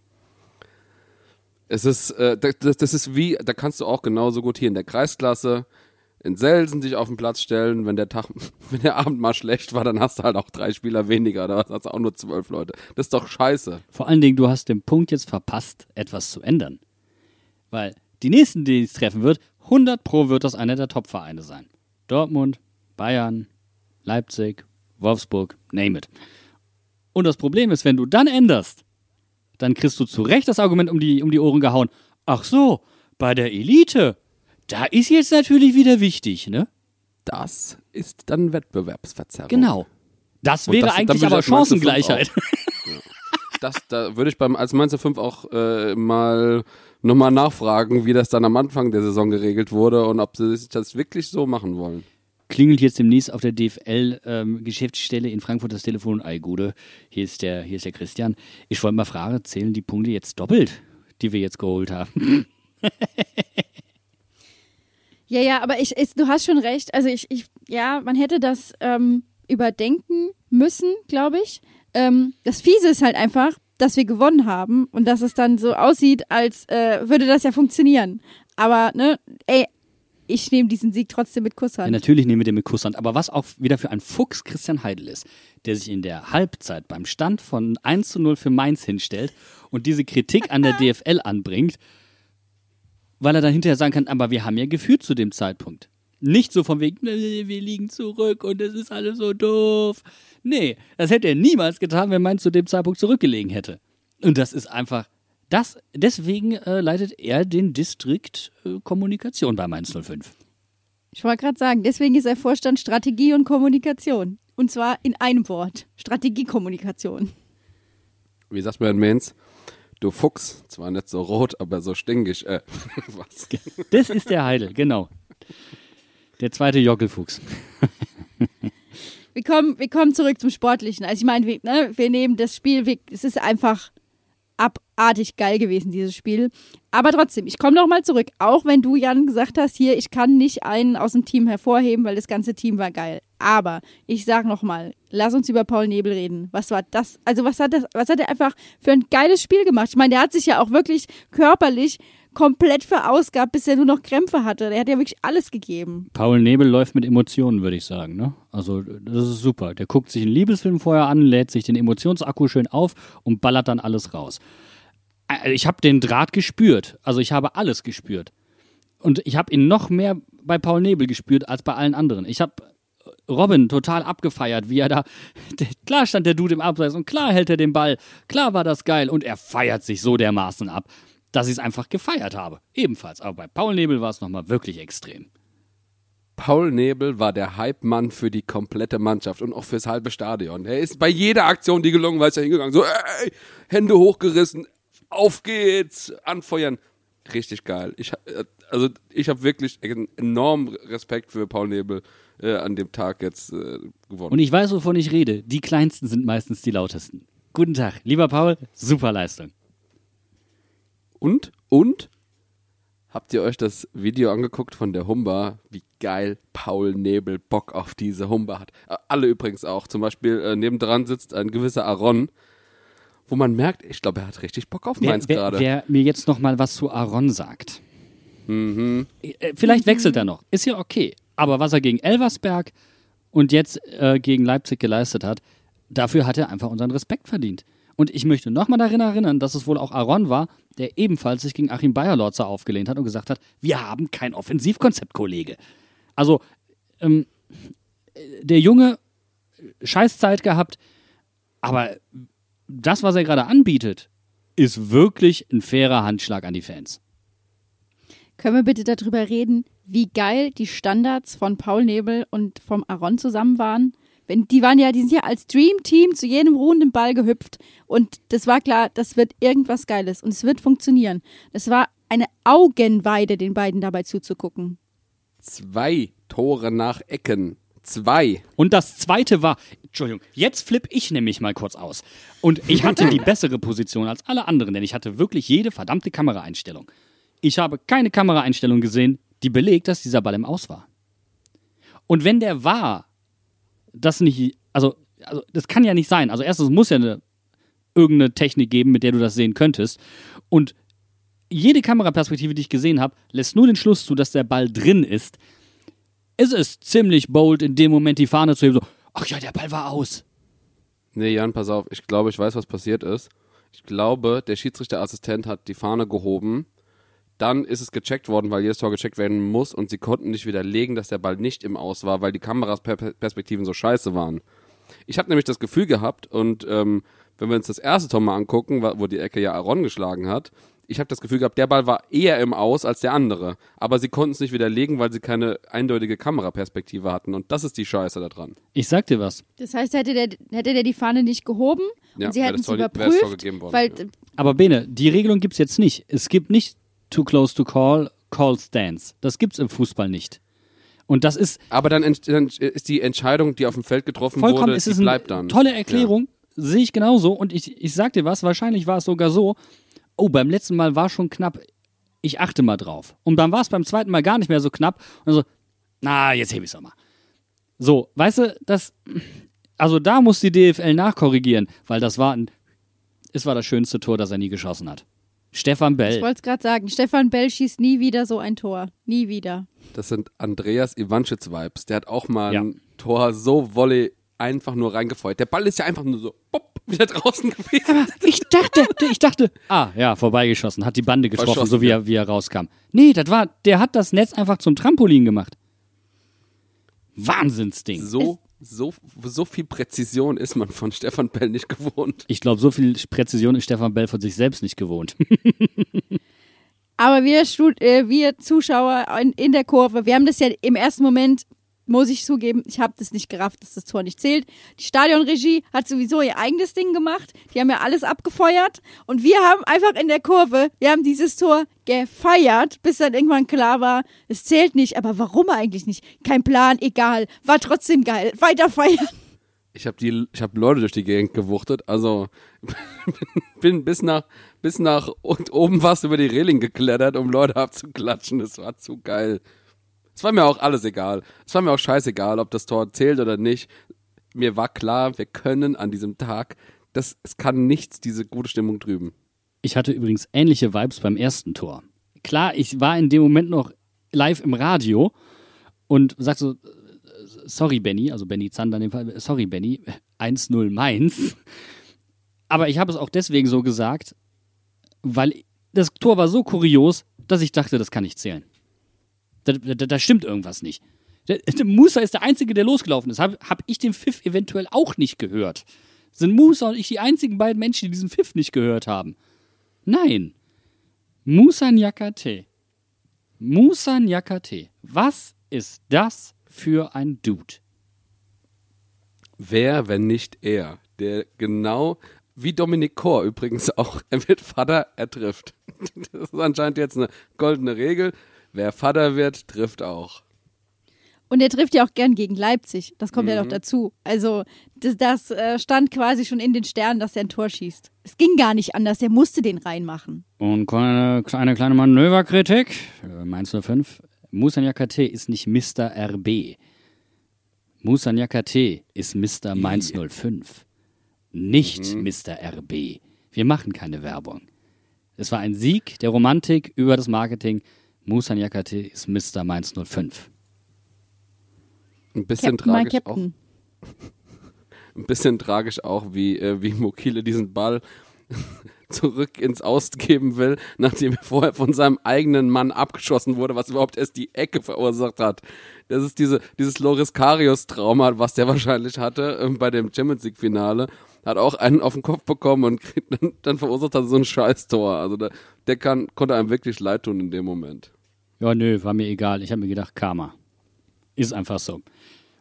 Es ist, äh, das, das ist wie, da kannst du auch genauso gut hier in der Kreisklasse in Selsen dich auf den Platz stellen. Wenn der Tag, wenn der Abend mal schlecht war, dann hast du halt auch drei Spieler weniger, da hast du auch nur zwölf Leute. Das ist doch scheiße. Vor allen Dingen, du hast den Punkt jetzt verpasst, etwas zu ändern. Weil die nächsten, die es treffen wird, 100 Pro wird das einer der Top-Vereine sein. Dortmund, Bayern, Leipzig, Wolfsburg, name it. Und das Problem ist, wenn du dann änderst, dann kriegst du zu Recht das Argument um die, um die Ohren gehauen. Ach so, bei der Elite, da ist jetzt natürlich wieder wichtig, ne? das ist dann Wettbewerbsverzerrung. Genau. Das wäre das- eigentlich aber ich als Mainz 05 Chancengleichheit. Das, da würde ich beim als Mainzer 5 auch äh, mal nochmal nachfragen, wie das dann am Anfang der Saison geregelt wurde und ob sie sich das wirklich so machen wollen. Klingelt jetzt demnächst auf der DFL-Geschäftsstelle in Frankfurt das Telefon. Ei, Gude, hier ist der, hier ist der Christian. Ich wollte mal fragen, zählen die Punkte jetzt doppelt, die wir jetzt geholt haben? Ja, ja, aber ich, ich, du hast schon recht. Also ich, ich ja, man hätte das ähm, überdenken müssen, glaube ich. Ähm, das Fiese ist halt einfach, dass wir gewonnen haben und dass es dann so aussieht, als äh, würde das ja funktionieren. Aber, ne, ey, ich nehme diesen Sieg trotzdem mit Ja, Kusshand. natürlich nehmen wir den mit Kusshand. Aber was auch wieder für ein Fuchs Christian Heidel ist, der sich in der Halbzeit beim Stand von 1 zu 0 für Mainz hinstellt und diese Kritik an der DFL anbringt, weil er dann hinterher sagen kann, aber wir haben ja geführt zu dem Zeitpunkt. Nicht so von wegen, "Nee, wir liegen zurück und es ist alles so doof. Nee, das hätte er niemals getan, wenn Mainz zu dem Zeitpunkt zurückgelegen hätte. Und das ist einfach, das, deswegen äh, leitet er den Distrikt äh, Kommunikation bei Mainz 05. Ich wollte gerade sagen, deswegen ist er Vorstand Strategie und Kommunikation. Und zwar in einem Wort. Strategiekommunikation. Wie sagt man in Mainz? Du Fuchs, zwar nicht so rot, aber so stinkig. Äh, was? Das ist der Heidel, genau. Der zweite Jockelfuchs. Wir kommen, wir kommen zurück zum Sportlichen. Also ich meine, wir, ne, wir nehmen das Spiel, wir, es ist einfach abartig geil gewesen, dieses Spiel. Aber trotzdem, ich komme noch mal zurück. Auch wenn du, Jan, gesagt hast, hier, ich kann nicht einen aus dem Team hervorheben, weil das ganze Team war geil. Aber ich sag noch mal, lass uns über Paul Nebel reden. Was war das? Also was hat das, was hat er einfach für ein geiles Spiel gemacht? Ich meine, der hat sich ja auch wirklich körperlich komplett verausgabt, bis er nur noch Krämpfe hatte. Der hat ja wirklich alles gegeben. Paul Nebel läuft mit Emotionen, würde ich sagen. Ne? Also, das ist super. Der guckt sich einen Liebesfilm vorher an, lädt sich den Emotionsakku schön auf und ballert dann alles raus. Äh, Ich habe den Draht gespürt. Also, ich habe alles gespürt. Und ich habe ihn noch mehr bei Paul Nebel gespürt als bei allen anderen. Ich habe Robin total abgefeiert, wie er da. Klar stand der Dude im Abseits und klar hält er den Ball. Klar war das geil und er feiert sich so dermaßen ab, dass ich es einfach gefeiert habe. Ebenfalls. Aber bei Paul Nebel war es nochmal wirklich extrem. Paul Nebel war der Hype-Mann für die komplette Mannschaft und auch fürs halbe Stadion. Er ist bei jeder Aktion, die gelungen war, ist er hingegangen. So, ey, Hände hochgerissen, auf geht's, anfeuern. Richtig geil. Ich, äh, also ich habe wirklich enormen Respekt für Paul Nebel äh, an dem Tag jetzt äh, gewonnen. Und ich weiß, wovon ich rede. Die kleinsten sind meistens die lautesten. Guten Tag, lieber Paul, super Leistung. Und, und, habt ihr euch das Video angeguckt von der Humba, wie geil Paul Nebel Bock auf diese Humba hat? Äh, Alle übrigens auch. Zum Beispiel äh, nebendran sitzt ein gewisser Aaron, wo man merkt, ich glaube, er hat richtig Bock auf Mainz wer, gerade. wer mir jetzt noch mal was zu Aaron sagt. Äh, Vielleicht wechselt er noch. Ist ja okay. Aber was er gegen Elversberg und jetzt äh, gegen Leipzig geleistet hat, dafür hat er einfach unseren Respekt verdient. Und ich möchte nochmal daran erinnern, dass es wohl auch Aaron war, der ebenfalls sich gegen Achim Bayerlotzer aufgelehnt hat und gesagt hat, wir haben kein Offensivkonzept, Kollege. Also, ähm, der Junge, Scheißzeit gehabt, aber das, was er gerade anbietet, ist wirklich ein fairer Handschlag an die Fans. Können wir bitte darüber reden, wie geil die Standards von Paul Nebel und vom Aaron zusammen waren? Wenn, die waren ja, die sind ja als Dream-Team zu jedem ruhenden Ball gehüpft und das war klar, das wird irgendwas Geiles und es wird funktionieren. Das war eine Augenweide, den beiden dabei zuzugucken. Zwei Tore nach Ecken. Zwei. Und das zweite war, Entschuldigung, jetzt flippe ich nämlich mal kurz aus. Und ich hatte die bessere Position als alle anderen, denn ich hatte wirklich jede verdammte Kameraeinstellung. Ich habe keine Kameraeinstellung gesehen, die belegt, dass dieser Ball im Aus war. Und wenn der war, das nicht, also, also das kann ja nicht sein. Also erstens muss ja eine, irgendeine Technik geben, mit der du das sehen könntest. Und jede Kameraperspektive, die ich gesehen habe, lässt nur den Schluss zu, dass der Ball drin ist. Es ist ziemlich bold, in dem Moment die Fahne zu heben, so, ach ja, der Ball war aus. Nee, Jan, pass auf. Ich glaube, ich weiß, was passiert ist. Ich glaube, der Schiedsrichterassistent hat die Fahne gehoben. Dann ist es gecheckt worden, weil jedes Tor gecheckt werden muss und sie konnten nicht widerlegen, dass der Ball nicht im Aus war, weil die Kamerasperspektiven so scheiße waren. Ich habe nämlich das Gefühl gehabt und ähm, wenn wir uns das erste Tor mal angucken, wo die Ecke ja Aaron geschlagen hat, ich habe das Gefühl gehabt, der Ball war eher im Aus als der andere. Aber sie konnten es nicht widerlegen, weil sie keine eindeutige Kameraperspektive hatten. Und das ist die Scheiße da dran. Ich sag dir was. Das heißt, hätte der, hätte der die Fahne nicht gehoben Ja, und sie hätten es überprüft, worden, weil ja. Aber Bene, die Regelung gibt's jetzt nicht. Es gibt nicht too close to call, call stance. Das gibt's im Fußball nicht. Und das ist Aber dann, dann ist die Entscheidung, die auf dem Feld getroffen vollkommen, wurde, es die ist bleibt eine dann. tolle Erklärung, sehe ich genauso. Und ich, ich sag dir was, wahrscheinlich war es sogar so, oh, beim letzten Mal war schon knapp, ich achte mal drauf. Und dann war es beim zweiten Mal gar nicht mehr so knapp. Und so, na, jetzt heb ich's doch mal. So, weißt du, das, also da muss die DFL nachkorrigieren, weil das war ein, es war das schönste Tor, das er nie geschossen hat. Stefan ich Bell. wollte es gerade sagen, Stefan Bell schießt nie wieder so ein Tor. Nie wieder. Das sind Andreas Ivanschitz-Vibes. Der hat auch mal Ja. ein Tor so Volley einfach nur reingefeuert. Der Ball ist ja einfach nur so pop, wieder draußen gewesen. Ich dachte, ich dachte, ah, ja, vorbeigeschossen, hat die Bande getroffen, Verschossen, so wie, er, wie er rauskam. Nee, das war, der hat das Netz einfach zum Trampolin gemacht. Wahnsinnsding. So, so, so viel Präzision ist man von Stefan Bell nicht gewohnt. Ich glaube, so viel Präzision ist Stefan Bell von sich selbst nicht gewohnt. Aber wir, äh, wir Zuschauer in der Kurve, wir haben das ja im ersten Moment, muss ich zugeben, ich habe das nicht gerafft, dass das Tor nicht zählt. Die Stadionregie hat sowieso ihr eigenes Ding gemacht. Die haben ja alles abgefeuert. Und wir haben einfach in der Kurve, wir haben dieses Tor gefeiert, bis dann irgendwann klar war, es zählt nicht. Aber warum eigentlich nicht? Kein Plan, egal. War trotzdem geil. Weiter feiern. Ich habe die, Leute durch die Gegend gewuchtet. Also bin bis nach, bis nach und oben fast über die Reling geklettert, um Leute abzuklatschen. Das war zu geil. Es war mir auch alles egal. Es war mir auch scheißegal, ob das Tor zählt oder nicht. Mir war klar, wir können an diesem Tag, das, es kann nichts diese gute Stimmung drüben. Ich hatte übrigens ähnliche Vibes beim ersten Tor. Klar, ich war in dem Moment noch live im Radio und sagte so, sorry Benny, also Benny Zander in dem Fall, sorry Benny, 1-0 Mainz. Aber ich habe es auch deswegen so gesagt, weil das Tor war so kurios, dass ich dachte, das kann nicht zählen. Da, da, da stimmt irgendwas nicht. Der, der Musa ist der Einzige, der losgelaufen ist. Habe hab ich den Pfiff eventuell auch nicht gehört? Sind Musa und ich die einzigen beiden Menschen, die diesen Pfiff nicht gehört haben? Nein. Musa Nyakate. Musa Nyakate. Was ist das für ein Dude? Wer, wenn nicht er, der genau wie Dominik Kor übrigens auch, er wird Vater, er trifft. Das ist anscheinend jetzt eine goldene Regel. Wer Vater wird, trifft auch. Und er trifft ja auch gern gegen Leipzig. Das kommt ja Mhm. noch dazu. Also, das, das äh, stand quasi schon in den Sternen, dass er ein Tor schießt. Es ging gar nicht anders. Er musste den reinmachen. Und eine, eine kleine Manöverkritik. Mainz 05. Musa Nyakate ist nicht Mr. RB. Musa Nyakate ist Mr. Mainz 05. Nicht Mr. RB. Wir machen keine Werbung. Es war ein Sieg der Romantik über das Marketing. Musa Nyakate ist Mr. Mainz 05. Ein bisschen Captain, tragisch auch. Ein bisschen tragisch auch, wie, äh, wie Mokile diesen Ball zurück ins Ausgeben will, nachdem er vorher von seinem eigenen Mann abgeschossen wurde, was überhaupt erst die Ecke verursacht hat. Das ist diese, dieses Loris Karius-Trauma, was der wahrscheinlich hatte ähm, bei dem Champions League-Finale. Hat auch einen auf den Kopf bekommen und kriegt dann, dann verursacht er so ein Scheißtor. Also der, der kann, konnte einem wirklich leid tun in dem Moment. Ja, nö, war mir egal. Ich habe mir gedacht, Karma. Ist einfach so.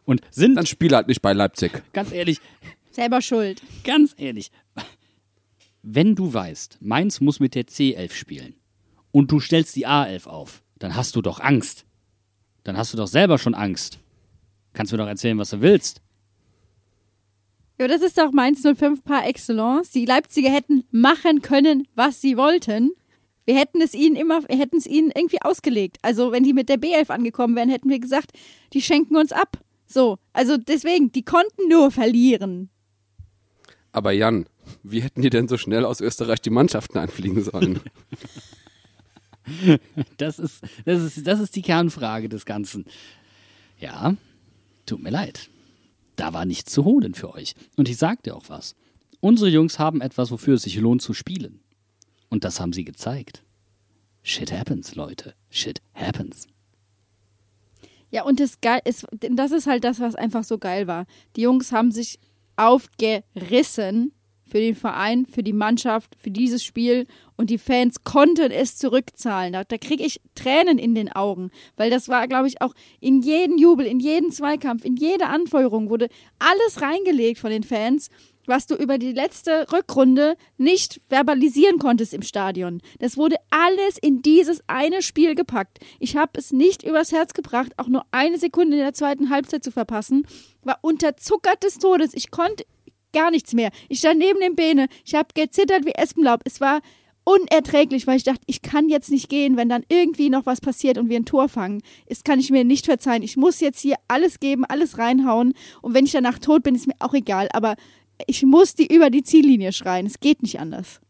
Und sind, Dann spiel halt nicht bei Leipzig. ganz ehrlich, Selber schuld. ganz ehrlich, wenn du weißt, Mainz muss mit der C11 spielen und du stellst die A11 auf, dann hast du doch Angst. Dann hast du doch selber schon Angst. Kannst mir doch erzählen, was du willst. Ja, das ist doch Mainz 05 par excellence. Die Leipziger hätten machen können, was sie wollten. Wir hätten es ihnen immer, wir hätten es ihnen irgendwie ausgelegt. Also, wenn die mit der B11 angekommen wären, hätten wir gesagt, die schenken uns ab. So, also deswegen, die konnten nur verlieren. Aber Jan, wie hätten die denn so schnell aus Österreich die Mannschaften einfliegen sollen? Das ist, das ist, das ist die Kernfrage des Ganzen. Ja, tut mir leid. Da war nichts zu holen für euch. Und ich sag dir auch was. Unsere Jungs haben etwas, wofür es sich lohnt zu spielen. Und das haben sie gezeigt. Shit happens, Leute. Shit happens. Ja, und das, geil ist, das ist halt das, was einfach so geil war. Die Jungs haben sich aufgerissen für den Verein, für die Mannschaft, für dieses Spiel und die Fans konnten es zurückzahlen. Da, da kriege ich Tränen in den Augen, weil das war, glaube ich, auch in jeden Jubel, in jeden Zweikampf, in jede Anfeuerung wurde alles reingelegt von den Fans, was du über die letzte Rückrunde nicht verbalisieren konntest im Stadion. Das wurde alles in dieses eine Spiel gepackt. Ich habe es nicht übers Herz gebracht, auch nur eine Sekunde in der zweiten Halbzeit zu verpassen. War unterzuckert des Todes. Ich konnte gar nichts mehr. Ich stand neben dem Bene. Ich habe gezittert wie Espenlaub. Es war unerträglich, weil ich dachte, ich kann jetzt nicht gehen, wenn dann irgendwie noch was passiert und wir ein Tor fangen. Das kann ich mir nicht verzeihen. Ich muss jetzt hier alles geben, alles reinhauen. Und wenn ich danach tot bin, ist mir auch egal. Aber ich muss die über die Ziellinie schreien. Es geht nicht anders.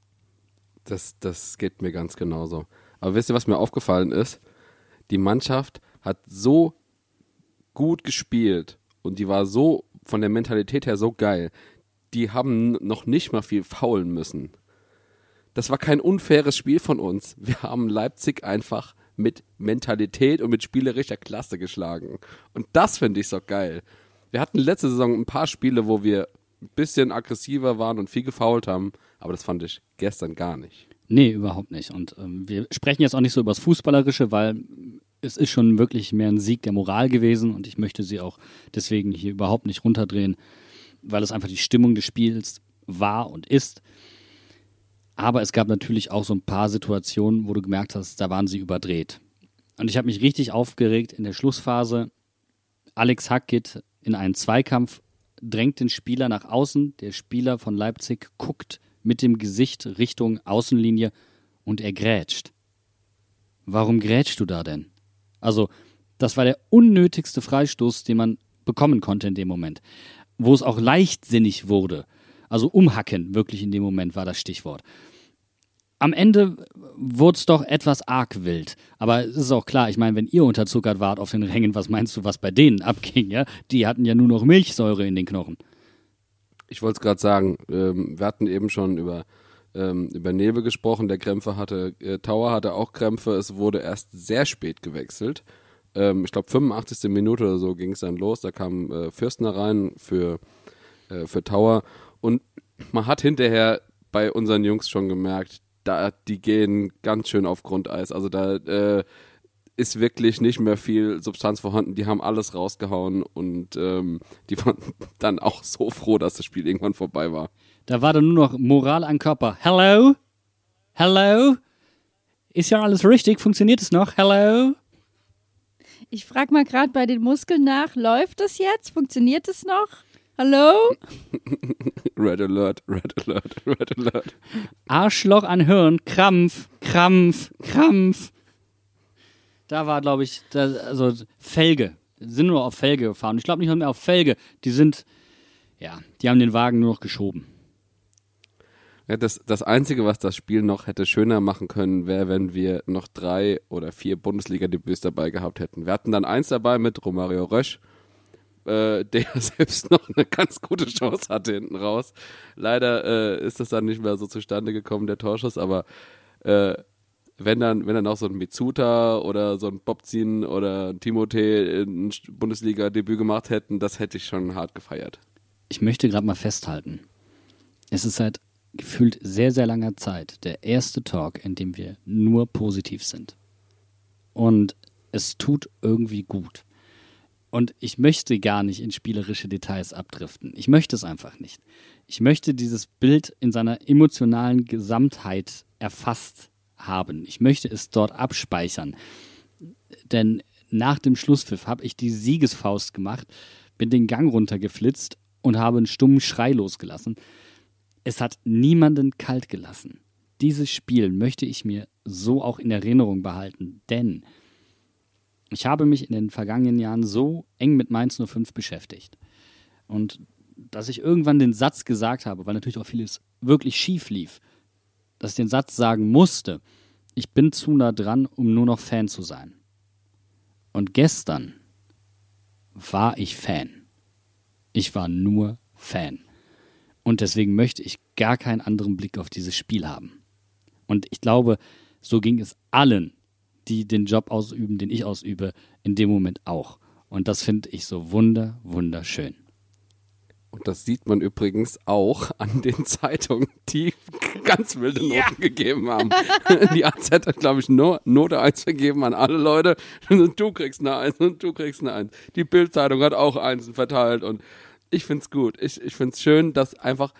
Das, das geht mir ganz genauso. Aber wisst ihr, was mir aufgefallen ist? Die Mannschaft hat so gut gespielt und die war so von der Mentalität her so geil. Die haben noch nicht mal viel faulen müssen. Das war kein unfaires Spiel von uns. Wir haben Leipzig einfach mit Mentalität und mit spielerischer Klasse geschlagen. Und das finde ich so geil. Wir hatten letzte Saison ein paar Spiele, wo wir ein bisschen aggressiver waren und viel gefault haben, aber das fand ich gestern gar nicht. Nee, überhaupt nicht. Und ähm, wir sprechen jetzt auch nicht so über das Fußballerische, weil es ist schon wirklich mehr ein Sieg der Moral gewesen und ich möchte sie auch deswegen hier überhaupt nicht runterdrehen, weil es einfach die Stimmung des Spiels war und ist. Aber es gab natürlich auch so ein paar Situationen, wo du gemerkt hast, da waren sie überdreht. Und ich habe mich richtig aufgeregt in der Schlussphase. Alex Hack geht in einen Zweikampf, drängt den Spieler nach außen. Der Spieler von Leipzig guckt mit dem Gesicht Richtung Außenlinie und er grätscht. Warum grätschst du da denn? Also, das war der unnötigste Freistoß, den man bekommen konnte in dem Moment. Wo es auch leichtsinnig wurde. Also umhacken, wirklich in dem Moment war das Stichwort. Am Ende wurde es doch etwas arg wild. Aber es ist auch klar, ich meine, wenn ihr unterzuckert wart auf den Rängen, was meinst du, was bei denen abging, ja? Die hatten ja nur noch Milchsäure in den Knochen. Ich wollte es gerade sagen, ähm, wir hatten eben schon über, ähm, über Nebel gesprochen, der Krämpfe hatte, äh, Tower hatte auch Krämpfe, es wurde erst sehr spät gewechselt. Ähm, ich glaube 85. Minute oder so ging es dann los, da kam äh, Fürstner rein für, äh, für Tower und man hat hinterher bei unseren Jungs schon gemerkt, da, die gehen ganz schön auf Grundeis. Also da äh, ist wirklich nicht mehr viel Substanz vorhanden. Die haben alles rausgehauen und ähm, die waren dann auch so froh, dass das Spiel irgendwann vorbei war. Da war dann nur noch Moral an Körper. Hello? Hello? Ist ja alles richtig? Funktioniert es noch? Hello? Ich frage mal gerade bei den Muskeln nach, läuft das jetzt? Funktioniert es noch? Hallo? Red Alert, Red Alert, Red Alert. Arschloch an Hirn, Krampf, Krampf, Krampf. Da war, glaube ich, da, also Felge. Sind nur auf Felge gefahren. Ich glaube nicht mehr auf Felge. Die sind, ja, die haben den Wagen nur noch geschoben. Ja, das, das Einzige, was das Spiel noch hätte schöner machen können, wäre, wenn wir noch drei oder vier Bundesliga-Debüts dabei gehabt hätten. Wir hatten dann eins dabei mit Romario Rösch, äh, der selbst noch eine ganz gute Chance hatte hinten raus. Leider äh, ist das dann nicht mehr so zustande gekommen, der Torschuss, aber äh, wenn dann, wenn dann auch so ein Mitsuta oder so ein Bobzin oder ein Timothée ein Bundesliga-Debüt gemacht hätten, das hätte ich schon hart gefeiert. Ich möchte gerade mal festhalten. Es ist seit gefühlt sehr, sehr langer Zeit der erste Talk, in dem wir nur positiv sind. Und es tut irgendwie gut. Und ich möchte gar nicht in spielerische Details abdriften. Ich möchte es einfach nicht. Ich möchte dieses Bild in seiner emotionalen Gesamtheit erfasst haben. Ich möchte es dort abspeichern. Denn nach dem Schlusspfiff habe ich die Siegesfaust gemacht, bin den Gang runtergeflitzt und habe einen stummen Schrei losgelassen. Es hat niemanden kalt gelassen. Dieses Spiel möchte ich mir so auch in Erinnerung behalten, denn ich habe mich in den vergangenen Jahren so eng mit Mainz 05 beschäftigt. Und dass ich irgendwann den Satz gesagt habe, weil natürlich auch vieles wirklich schief lief, dass ich den Satz sagen musste, ich bin zu nah dran, um nur noch Fan zu sein. Und gestern war ich Fan. Ich war nur Fan. Und deswegen möchte ich gar keinen anderen Blick auf dieses Spiel haben. Und ich glaube, so ging es allen, die den Job ausüben, den ich ausübe, in dem Moment auch. Und das finde ich so wunder, wunderschön. Und das sieht man übrigens auch an den Zeitungen, die ganz wilde Noten gegeben haben. Die AZ hat, glaube ich, nur Note 1 vergeben an alle Leute. Und du kriegst eine 1 und du kriegst eine 1. Die Bild-Zeitung hat auch Einsen verteilt. Und ich find's gut. Ich, ich find's schön, dass einfach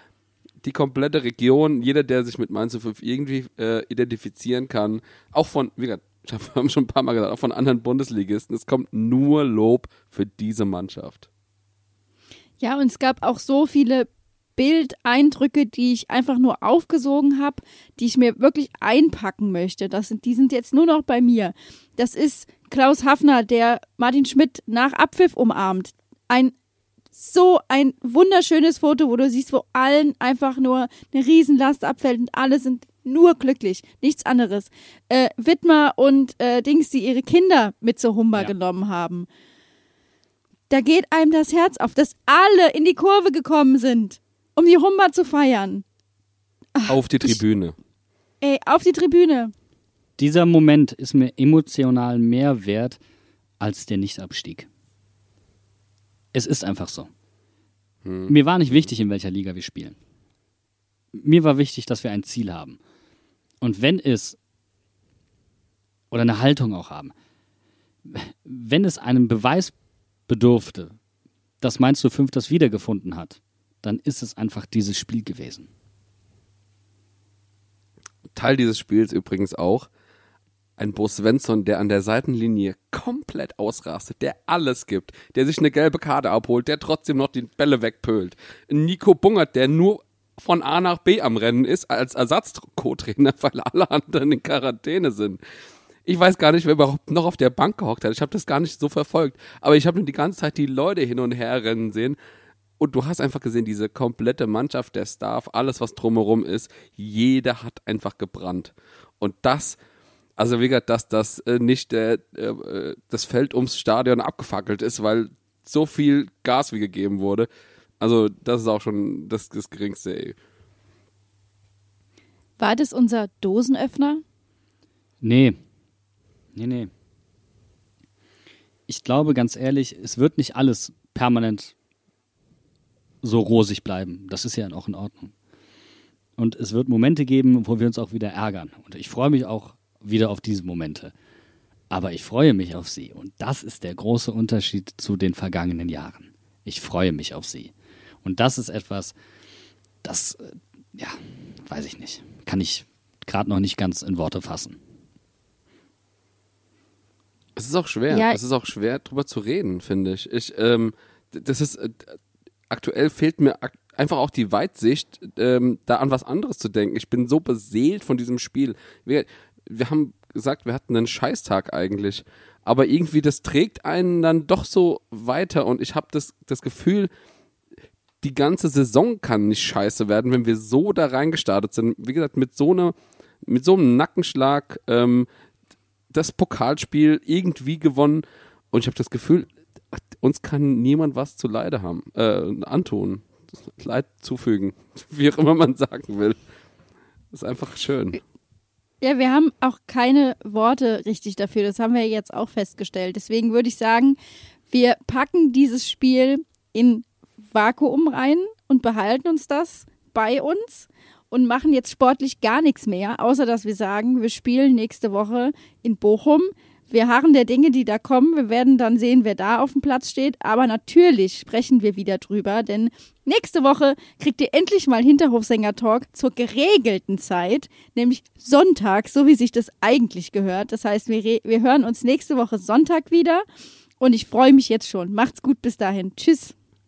die komplette Region, jeder, der sich mit Mainz 05 irgendwie äh, identifizieren kann, auch von, wie gesagt, wir haben schon ein paar Mal gesagt, auch von anderen Bundesligisten, es kommt nur Lob für diese Mannschaft. Ja, und es gab auch so viele Bildeindrücke, die ich einfach nur aufgesogen habe, die ich mir wirklich einpacken möchte. Das sind, die sind jetzt nur noch bei mir. Das ist Klaus Hafner, der Martin Schmidt nach Abpfiff umarmt. Ein so ein wunderschönes Foto, wo du siehst, wo allen einfach nur eine Riesenlast abfällt und alle sind nur glücklich, nichts anderes. Äh, Widmer und äh, Dings, die ihre Kinder mit zur Humber Ja. genommen haben. Da geht einem das Herz auf, dass alle in die Kurve gekommen sind, um die Humber zu feiern. Auf die Tribüne. Ey, auf die Tribüne. Dieser Moment ist mir emotional mehr wert als der Nichtabstieg. Es ist einfach so. Mir war nicht wichtig, in welcher Liga wir spielen. Mir war wichtig, dass wir ein Ziel haben. Und wenn es, oder eine Haltung auch haben, wenn es einen Beweis bedurfte, dass Mainz 05 das wiedergefunden hat, dann ist es einfach dieses Spiel gewesen. Teil dieses Spiels übrigens auch ein Bo Svensson, der an der Seitenlinie komplett ausrastet, der alles gibt, der sich eine gelbe Karte abholt, der trotzdem noch die Bälle wegpölt. Nico Bungert, der nur von A nach B am Rennen ist als Ersatz-Co-Trainer, weil alle anderen in Quarantäne sind. Ich weiß gar nicht, wer überhaupt noch auf der Bank gehockt hat. Ich habe das gar nicht so verfolgt. Aber ich habe nur die ganze Zeit die Leute hin und her rennen sehen. Und du hast einfach gesehen, diese komplette Mannschaft, der Staff, alles, was drumherum ist, jeder hat einfach gebrannt. Und das, also wie gesagt, dass das äh, nicht äh, äh, das Feld ums Stadion abgefackelt ist, weil so viel Gas wie gegeben wurde. Also das ist auch schon das, das Geringste. Ey. War das unser Dosenöffner? Nee. Nee, nee. Ich glaube ganz ehrlich, es wird nicht alles permanent so rosig bleiben. Das ist ja auch in Ordnung. Und es wird Momente geben, wo wir uns auch wieder ärgern. Und ich freue mich auch wieder auf diese Momente. Aber ich freue mich auf sie. Und das ist der große Unterschied zu den vergangenen Jahren. Ich freue mich auf sie. Und das ist etwas, das, äh, ja, weiß ich nicht. Kann ich gerade noch nicht ganz in Worte fassen. Es ist auch schwer. Ja. Es ist auch schwer, drüber zu reden, finde ich. Ich, ähm, das ist, äh, aktuell fehlt mir ak einfach auch die Weitsicht, ähm, da an was anderes zu denken. Ich bin so beseelt von diesem Spiel. Wir, wir haben gesagt, wir hatten einen Scheißtag eigentlich. Aber irgendwie, das trägt einen dann doch so weiter und ich habe das, das Gefühl, die ganze Saison kann nicht scheiße werden, wenn wir so da reingestartet sind. Wie gesagt, mit so einer, mit so einem Nackenschlag, ähm, das Pokalspiel irgendwie gewonnen und ich habe das Gefühl, uns kann niemand was zu Leide haben, äh, antun, Leid zufügen, wie auch immer man sagen will. Das ist einfach schön. Ja, wir haben auch keine Worte richtig dafür. Das haben wir jetzt auch festgestellt. Deswegen würde ich sagen, wir packen dieses Spiel in Vakuum rein und behalten uns das bei uns und machen jetzt sportlich gar nichts mehr, außer dass wir sagen, wir spielen nächste Woche in Bochum. Wir harren der Dinge, die da kommen. Wir werden dann sehen, wer da auf dem Platz steht. Aber natürlich sprechen wir wieder drüber, denn nächste Woche kriegt ihr endlich mal Hinterhofsänger-Talk zur geregelten Zeit, nämlich Sonntag, so wie sich das eigentlich gehört. Das heißt, wir, wir hören uns nächste Woche Sonntag wieder und ich freue mich jetzt schon. Macht's gut bis dahin. Tschüss.